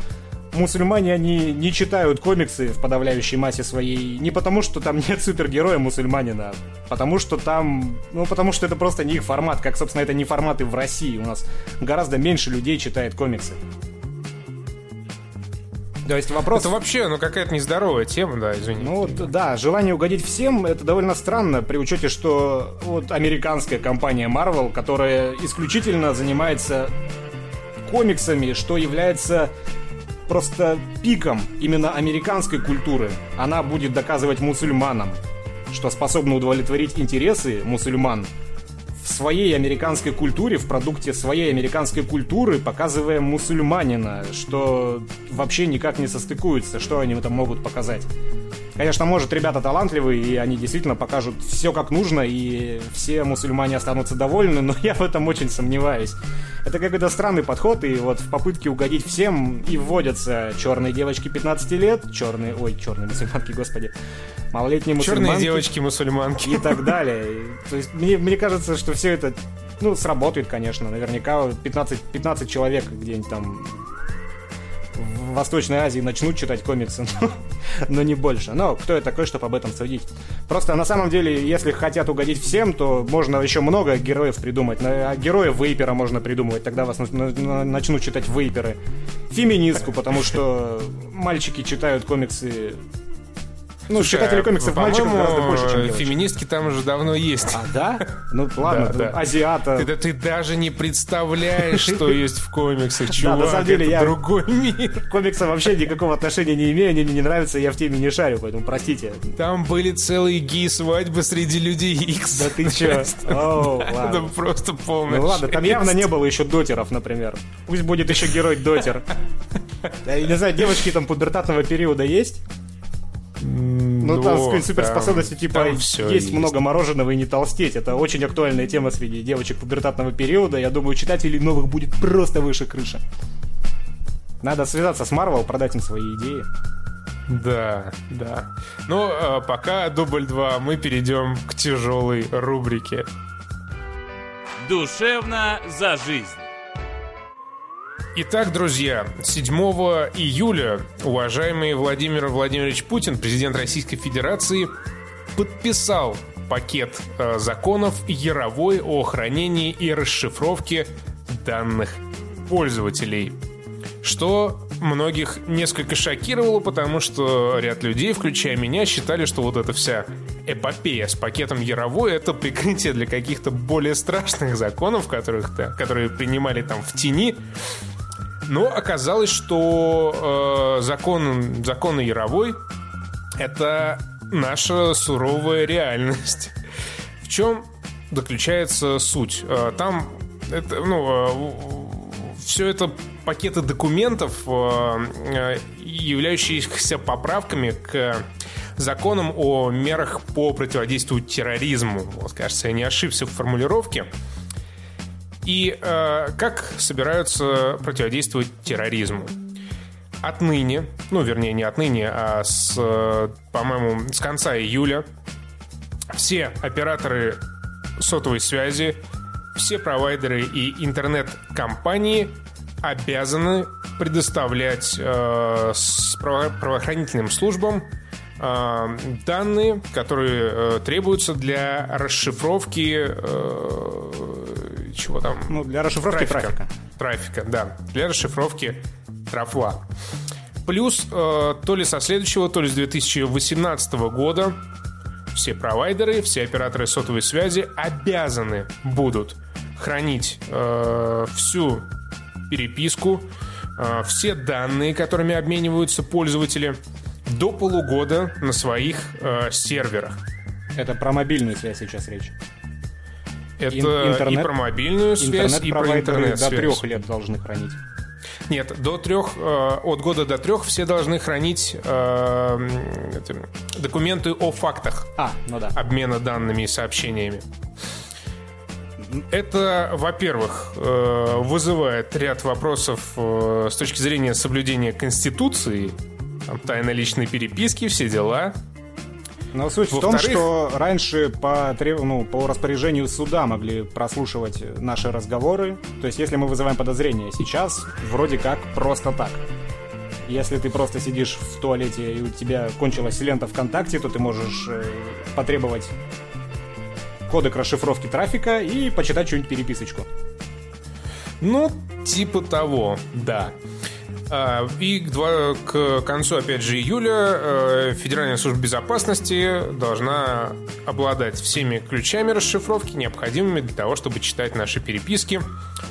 мусульмане, они не читают комиксы в подавляющей массе своей не потому, что там нет супергероя мусульманина, а потому что там, ну, потому что это просто не их формат, как, собственно, это не форматы в России. У нас гораздо меньше людей читает комиксы. То есть вопрос... Это вообще, ну, какая-то нездоровая тема, да, извини. Ну, да, желание угодить всем, это довольно странно, при учете, что вот американская компания Marvel, которая исключительно занимается комиксами, что является просто пиком именно американской культуры. Она будет доказывать мусульманам, что способна удовлетворить интересы мусульман в своей американской культуре, в продукте своей американской культуры, показывая мусульманина, что вообще никак не состыкуется, что они там могут показать. Конечно, может, ребята талантливые, и они действительно покажут все как нужно, и все мусульмане останутся довольны, но я в этом очень сомневаюсь. Это какой-то странный подход, и вот в попытке угодить всем и вводятся черные девочки 15 лет, черные, ой, черные мусульманки, господи, малолетние мусульманки. Черные девочки-мусульманки. И так далее. То есть мне, мне кажется, что все это, ну, сработает, конечно, наверняка 15, 15 человек где-нибудь там в Восточной Азии начнут читать комиксы, но, не больше. Но кто я такой, чтобы об этом судить? Просто на самом деле, если хотят угодить всем, то можно еще много героев придумать. А героев вейпера можно придумывать, тогда вас начнут читать вейперы. Феминистку, потому что мальчики читают комиксы Ну, Слушай, читатели комиксов мальчиков по-моему, гораздо больше, чем девочек. феминистки там уже давно есть. А, да? Ну, ладно, Да, да. азиата. Ты, да ты даже не представляешь, что есть в комиксах, чувак. на самом деле я- другой мир. К комиксам вообще никакого отношения не имею, они мне не нравятся, я в теме не шарю, поэтому простите. Там были целые гей-свадьбы среди людей Икс. Да ты чё? Ладно. просто полное Ну ладно, там явно не было еще дотеров, например. Пусть будет еще герой дотер. Я не знаю, девочки там пубертатного периода есть? Ну, там с какой-нибудь суперспособностью, типа, есть много мороженого и не толстеть. Это очень актуальная тема среди девочек пубертатного периода. Я думаю, читателей новых будет просто выше крыши. Надо связаться с Марвел, продать им свои идеи. Да, да. Ну, а пока дубль 2, мы перейдем к тяжелой рубрике. Душевно за жизнь. Итак, друзья, 7 июля уважаемый Владимир Владимирович Путин, президент Российской Федерации, подписал пакет э, законов Яровой о хранении и расшифровке данных пользователей. Что многих несколько шокировало, потому что ряд людей, включая меня, считали, что вот эта вся эпопея с пакетом Яровой это прикрытие для каких-то более страшных законов, которых которые принимали там в тени. Но оказалось, что э, закон, законы Яровой это наша суровая реальность. В чем заключается суть? Э, Там это, ну, все это пакеты документов, э, э, являющихся поправками к законам о мерах по противодействию терроризму. Вот, кажется, я не ошибся в формулировке. И э, как собираются противодействовать терроризму? Отныне, ну, вернее, не отныне, а с, э, по-моему, с конца июля все операторы сотовой связи, все провайдеры и интернет-компании обязаны предоставлять э, с право- правоохранительным службам э, данные, которые э, требуются для расшифровки э, чего там? Ну, для расшифровки трафика. Трафика, да. Для расшифровки трафла. Плюс э, то ли со следующего, то ли с 2018 года все провайдеры, все операторы сотовой связи обязаны будут хранить э, всю переписку, э, все данные, которыми обмениваются пользователи, до полугода на своих э, серверах. Это про мобильную связь сейчас речь. Это Ин- интернет- и про мобильную связь, и про Интернет-провайдеры до интернет-связь. трех лет должны хранить. Нет, до трех, э, от года до трех все должны хранить э, документы о фактах А, ну да. обмена данными и сообщениями. Это, во-первых, э, вызывает ряд вопросов э, с точки зрения соблюдения Конституции, там, тайна личной переписки, все дела. Но суть в том, что раньше по, ну, по распоряжению суда могли прослушивать наши разговоры. То есть, если мы вызываем подозрение, сейчас вроде как просто так. Если ты просто сидишь в туалете и у тебя кончилась лента ВКонтакте, то ты можешь э, потребовать кодек расшифровки трафика и почитать что-нибудь переписочку. Ну, типа того, да. А, И к, концу, опять же, июля э, Федеральная служба безопасности должна обладать всеми ключами расшифровки, необходимыми для того, чтобы читать наши переписки.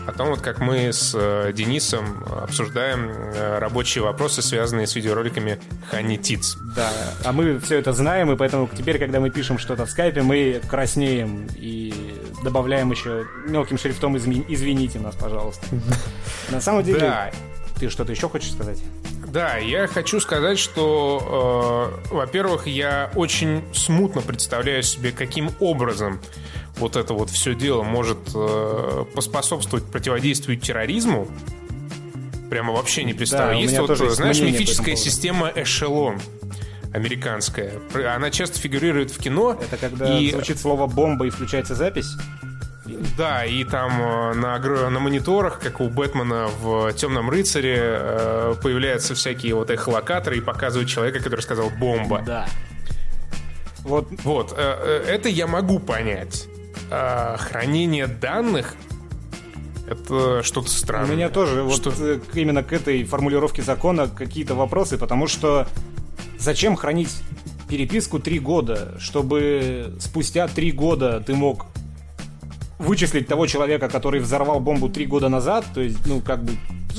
О том, вот как мы с э, Денисом обсуждаем э, рабочие вопросы, связанные с видеороликами Хани Тиц. Да, а мы все это знаем, и поэтому теперь, когда мы пишем что-то в скайпе, мы краснеем и добавляем еще мелким шрифтом «Изми- «Извините нас, пожалуйста». На самом деле, Да, ты что-то еще хочешь сказать? Да, я хочу сказать, что, э, во-первых, я очень смутно представляю себе, каким образом вот это вот все дело может э, поспособствовать противодействию терроризму. Прямо вообще не представляю. Да, есть вот, знаешь, мифическая система эшелон американская. Она часто фигурирует в кино. Это когда и звучит слово «бомба» и включается запись? Да, и там э, на, на мониторах, как у Бэтмена в Темном рыцаре, э, появляются всякие вот эхолокаторы и показывают человека, который сказал бомба. Да. Вот Вот, э, это я могу понять. А хранение данных это что-то у странное. меня тоже вот Что? к- именно к этой формулировке закона какие-то вопросы, потому что зачем хранить переписку три года, чтобы спустя три года ты мог вычислить того человека, который взорвал бомбу три года назад, то есть, ну, как бы,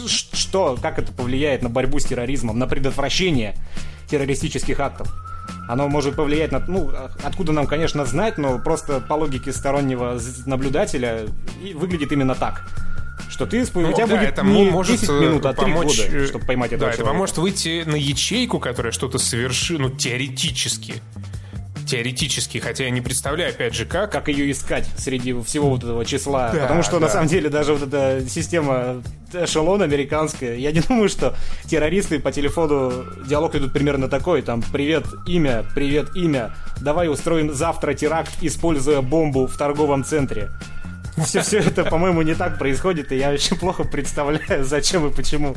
что, как это повлияет на борьбу с терроризмом, на предотвращение террористических актов? Оно может повлиять на... Ну, откуда нам, конечно, знать, но просто по логике стороннего наблюдателя выглядит именно так. Что ты, ну, у тебя да, будет это не может 10 минут, а 3 помочь, года, э, чтобы поймать этого Да, человека. это поможет выйти на ячейку, которая что-то совершит, ну, теоретически теоретически, хотя я не представляю, опять же, как. Как ее искать среди всего вот этого числа. Да, Потому что, да. на самом деле, даже вот эта система эшелон американская, я не думаю, что террористы по телефону диалог идут примерно такой, там, привет, имя, привет, имя, давай устроим завтра теракт, используя бомбу в торговом центре. Все, все это, по-моему, не так происходит, и я очень плохо представляю, зачем и почему.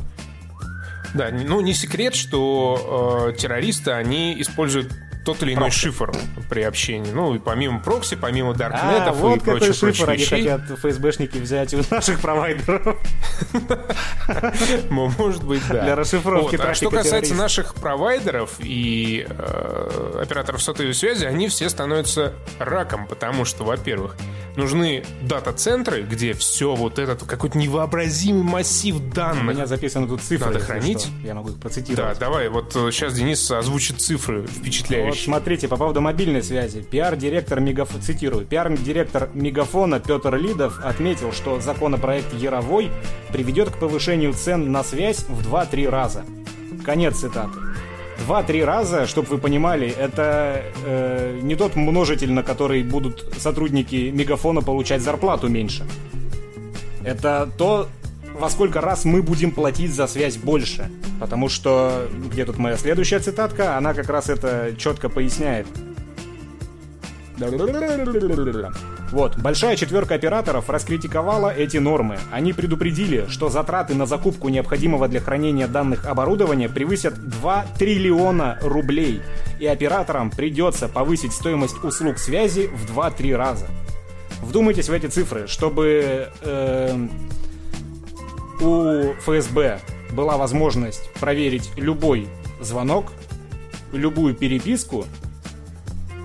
Да, ну не секрет, что э, террористы, они используют тот или иной прокси. шифр при общении. Ну, и помимо прокси, помимо даркнетов а, вот и прочих, шифр прочих они хотят ФСБшники взять у наших провайдеров. Может быть, да. Для расшифровки А что касается наших провайдеров и э, операторов сотовой связи, они все становятся раком, потому что, во-первых, нужны дата-центры, где все вот этот какой-то невообразимый массив данных. У меня записаны тут цифры. Надо хранить. Я могу их процитировать. Да, давай, вот сейчас э, Денис озвучит цифры впечатляющие. Вот смотрите, по поводу мобильной связи. Пиар-директор Мегафона, цитирую, пиар-директор Мегафона Петр Лидов отметил, что законопроект Яровой приведет к повышению цен на связь в 2-3 раза. Конец цитаты. Два-три раза, чтобы вы понимали, это э, не тот множитель, на который будут сотрудники Мегафона получать зарплату меньше. Это то, во сколько раз мы будем платить за связь больше. Потому что, где тут моя следующая цитатка, она как раз это четко поясняет. Вот, большая четверка операторов раскритиковала эти нормы. Они предупредили, что затраты на закупку необходимого для хранения данных оборудования превысят 2 триллиона рублей, и операторам придется повысить стоимость услуг связи в 2-3 раза. Вдумайтесь в эти цифры, чтобы э, у ФСБ была возможность проверить любой звонок, любую переписку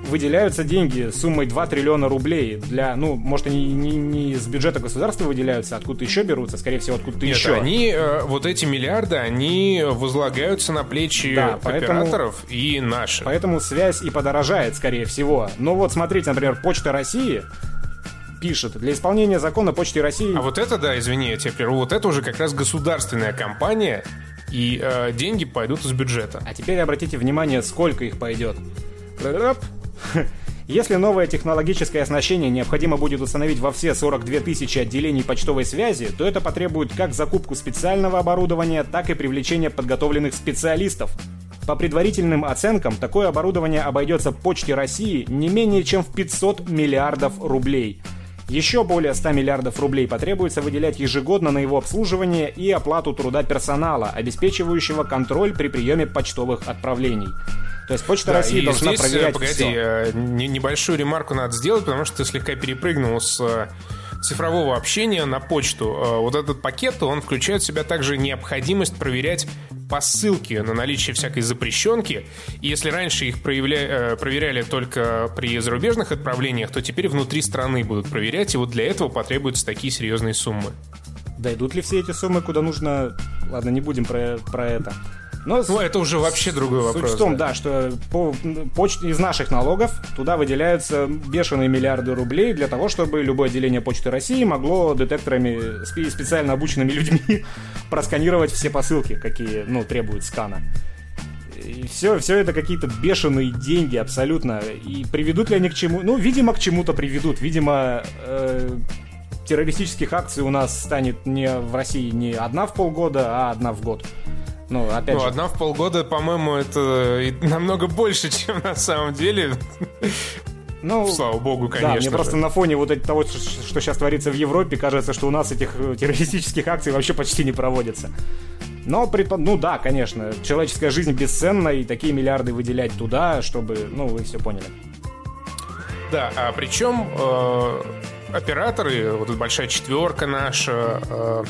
выделяются деньги суммой 2 триллиона рублей для, ну, может, они не, не с бюджета государства выделяются, откуда еще берутся, скорее всего, откуда-то Нет, еще. они, э, вот эти миллиарды, они возлагаются на плечи да, поэтому, операторов и наши. Поэтому связь и подорожает, скорее всего. Но вот смотрите, например, Почта России пишет. Для исполнения закона Почты России... А вот это, да, извини, я тебя прерву, вот это уже как раз государственная компания, и э, деньги пойдут из бюджета. А теперь обратите внимание, сколько их пойдет. Если новое технологическое оснащение необходимо будет установить во все 42 тысячи отделений почтовой связи, то это потребует как закупку специального оборудования, так и привлечение подготовленных специалистов. По предварительным оценкам, такое оборудование обойдется Почте России не менее чем в 500 миллиардов рублей. Еще более 100 миллиардов рублей потребуется выделять ежегодно на его обслуживание и оплату труда персонала, обеспечивающего контроль при приеме почтовых отправлений. То есть Почта да, России должна здесь, проверять погоди, все. Э, небольшую ремарку надо сделать, потому что ты слегка перепрыгнул с э, цифрового общения на почту. Э, вот этот пакет, он включает в себя также необходимость проверять посылки на наличие всякой запрещенки. И если раньше их проявля... проверяли только при зарубежных отправлениях, то теперь внутри страны будут проверять, и вот для этого потребуются такие серьезные суммы. Дойдут ли все эти суммы, куда нужно... Ладно, не будем про, про это. Но ну, это уже вообще другой вопрос. Суть в том, да, да что по почте из наших налогов туда выделяются бешеные миллиарды рублей для того, чтобы любое отделение Почты России могло детекторами специально обученными людьми просканировать все посылки, какие, ну, требуют скана. И все, все это какие-то бешеные деньги абсолютно. И приведут ли они к чему? Ну, видимо, к чему-то приведут. Видимо, э, террористических акций у нас станет не в России не одна в полгода, а одна в год. Ну, опять ну, же... одна в полгода, по-моему, это намного больше, чем на самом деле. Ну, слава богу, конечно. Да, мне же. просто на фоне вот того, что сейчас творится в Европе, кажется, что у нас этих э, террористических акций вообще почти не проводится. Но, ну да, конечно, человеческая жизнь бесценна, и такие миллиарды выделять туда, чтобы, ну, вы все поняли. Да, а причем э, операторы, вот эта большая четверка наша, э,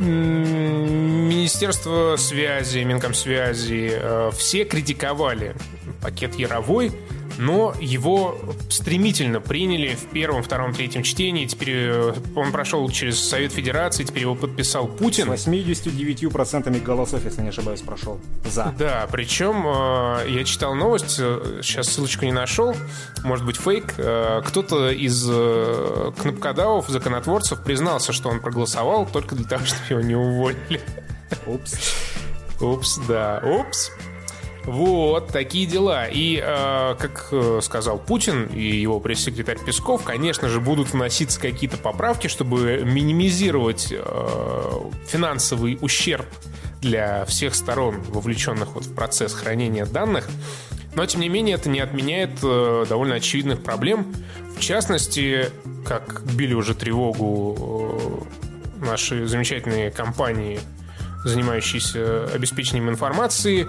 Министерство связи, Минкомсвязи, э, все критиковали пакет Яровой, но его стремительно приняли в первом, втором, третьем чтении. Теперь э, он прошел через Совет Федерации, теперь его подписал Путин. С 89% голосов, если не ошибаюсь, прошел. За. Да, причем э, я читал новость, э, сейчас ссылочку не нашел, может быть фейк. Кто-то из кнопкодавов, законотворцев признался, что он проголосовал только для того, чтобы его не уволили. Упс. Упс, да, упс. Вот, такие дела. И, э, как э, сказал Путин и его пресс-секретарь Песков, конечно же, будут вноситься какие-то поправки, чтобы минимизировать э, финансовый ущерб для всех сторон, вовлеченных вот в процесс хранения данных. Но, тем не менее, это не отменяет э, довольно очевидных проблем. В частности, как били уже тревогу э, наши замечательные компании, занимающиеся обеспечением информации,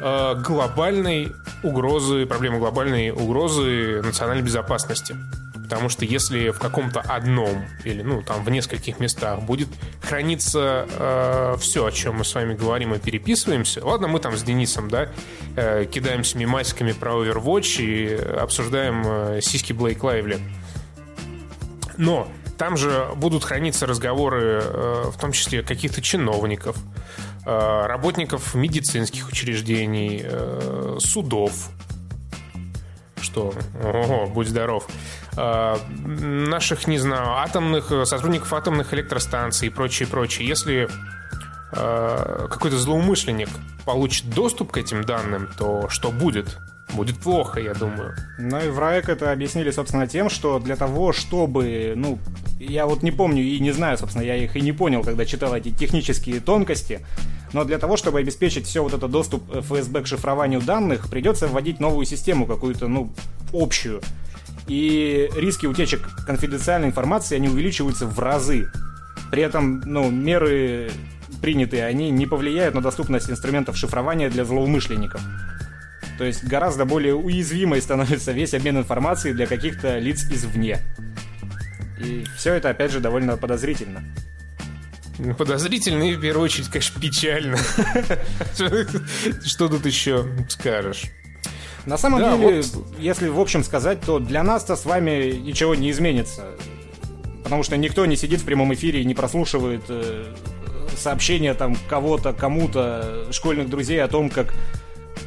глобальной угрозы, проблемы глобальной угрозы национальной безопасности. Потому что если в каком-то одном или ну там в нескольких местах будет храниться э, все, о чем мы с вами говорим и переписываемся, ладно, мы там с Денисом, да, э, кидаемся мимасиками про Overwatch и обсуждаем э, сиськи Блейк Лайвли. Но там же будут храниться разговоры, э, в том числе каких-то чиновников, Э, работников медицинских учреждений, э, судов, что, ого, будь здоров, э, наших, не знаю, атомных, сотрудников атомных электростанций и прочее, прочее. Если какой-то злоумышленник получит доступ к этим данным, то что будет? будет плохо, я думаю. Ну и в РАЭК это объяснили, собственно, тем, что для того, чтобы, ну, я вот не помню и не знаю, собственно, я их и не понял, когда читал эти технические тонкости, но для того, чтобы обеспечить все вот это доступ ФСБ к шифрованию данных, придется вводить новую систему какую-то, ну, общую. И риски утечек конфиденциальной информации, они увеличиваются в разы. При этом, ну, меры принятые, они не повлияют на доступность инструментов шифрования для злоумышленников. То есть гораздо более уязвимой становится весь обмен информацией для каких-то лиц извне. И все это, опять же, довольно подозрительно. Ну, подозрительно и, в первую очередь, конечно, печально. Что тут еще скажешь? На самом да, деле, вот... если в общем сказать, то для нас-то с вами ничего не изменится. Потому что никто не сидит в прямом эфире и не прослушивает э, сообщения там кого-то, кому-то, школьных друзей о том, как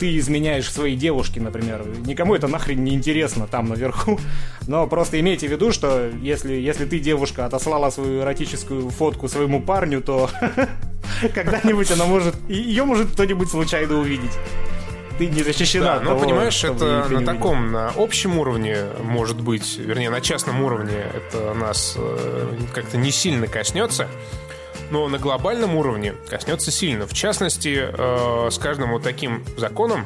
ты изменяешь своей девушке, например. Никому это нахрен не интересно там наверху. Но просто имейте в виду, что если, если ты, девушка, отослала свою эротическую фотку своему парню, то когда-нибудь она может... Ее может кто-нибудь случайно увидеть ты не защищена. Да, но понимаешь, это на таком, на общем уровне, может быть, вернее, на частном уровне это нас э, как-то не сильно коснется но на глобальном уровне коснется сильно. В частности, э, с каждым вот таким законом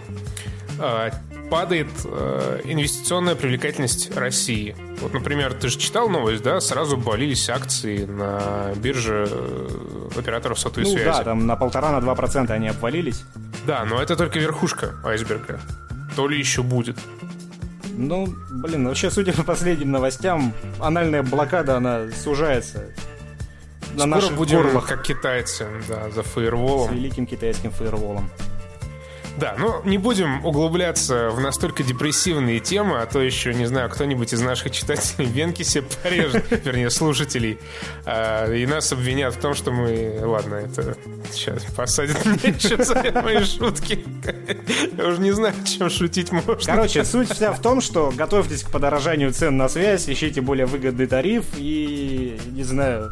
э, падает э, инвестиционная привлекательность России. Вот, например, ты же читал новость, да? Сразу болились акции на бирже операторов сотовой ну, связи. да, там на полтора, на два процента они обвалились. Да, но это только верхушка айсберга. То ли еще будет. Ну, блин, вообще, судя по последним новостям, анальная блокада, она сужается на Скоро наших будем горлах. как китайцы, да, за фаерволом. С великим китайским фаерволом. Да, но не будем углубляться в настолько депрессивные темы, а то еще, не знаю, кто-нибудь из наших читателей венки себе порежет, вернее, слушателей, а, и нас обвинят в том, что мы... Ладно, это сейчас посадят меня еще за мои шутки. Я уже не знаю, чем шутить можно. Короче, суть вся в том, что готовьтесь к подорожанию цен на связь, ищите более выгодный тариф и, не знаю,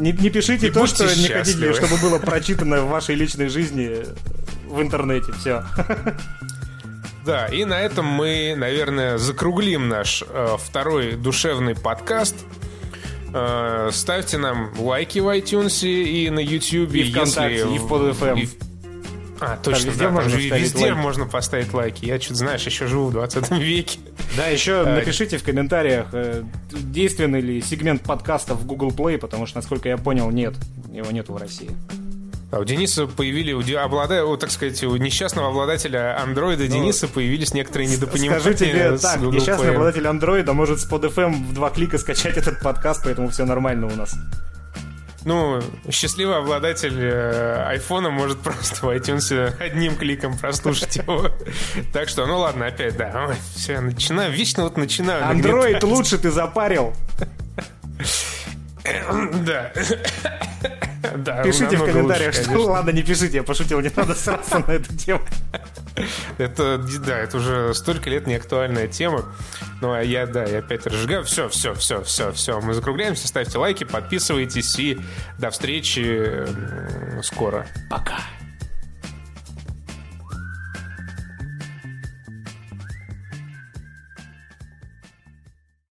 не, не пишите и то, что счастливы. не хотите, чтобы было прочитано в вашей личной жизни в интернете. Все. Да, и на этом мы, наверное, закруглим наш э, второй душевный подкаст. Э, ставьте нам лайки в iTunes и на YouTube. И если... и в PodFM. И в а, точно, там везде, да, можно, там везде лайки. можно поставить лайки. Я что-то, знаешь, еще живу в 20 веке. Да, еще а, напишите в комментариях, э, действенный ли сегмент подкаста в Google Play, потому что, насколько я понял, нет. Его нет в России. А у Дениса появили, у, облада, у, так сказать, у несчастного обладателя андроида ну, Дениса появились некоторые недопонимания. Скажу тебе так, Google несчастный Play. обладатель андроида может с под FM в два клика скачать этот подкаст, поэтому все нормально у нас. Ну, счастливый обладатель э, айфона может просто в iTunes одним кликом прослушать его. Так что, ну ладно, опять, да. Ой, все, начинаю, вечно вот начинаю. Нагнетать. лучше ты запарил. Да. Да, Пишите в комментариях, лучше, что... конечно. Ладно, не пишите, я пошутил, не надо сраться на эту тему. Это, да, это уже столько лет не актуальная тема. Ну, а я, да, я опять разжигаю. Все, все, все, все, все. Мы закругляемся. Ставьте лайки, подписывайтесь и до встречи скоро. Пока.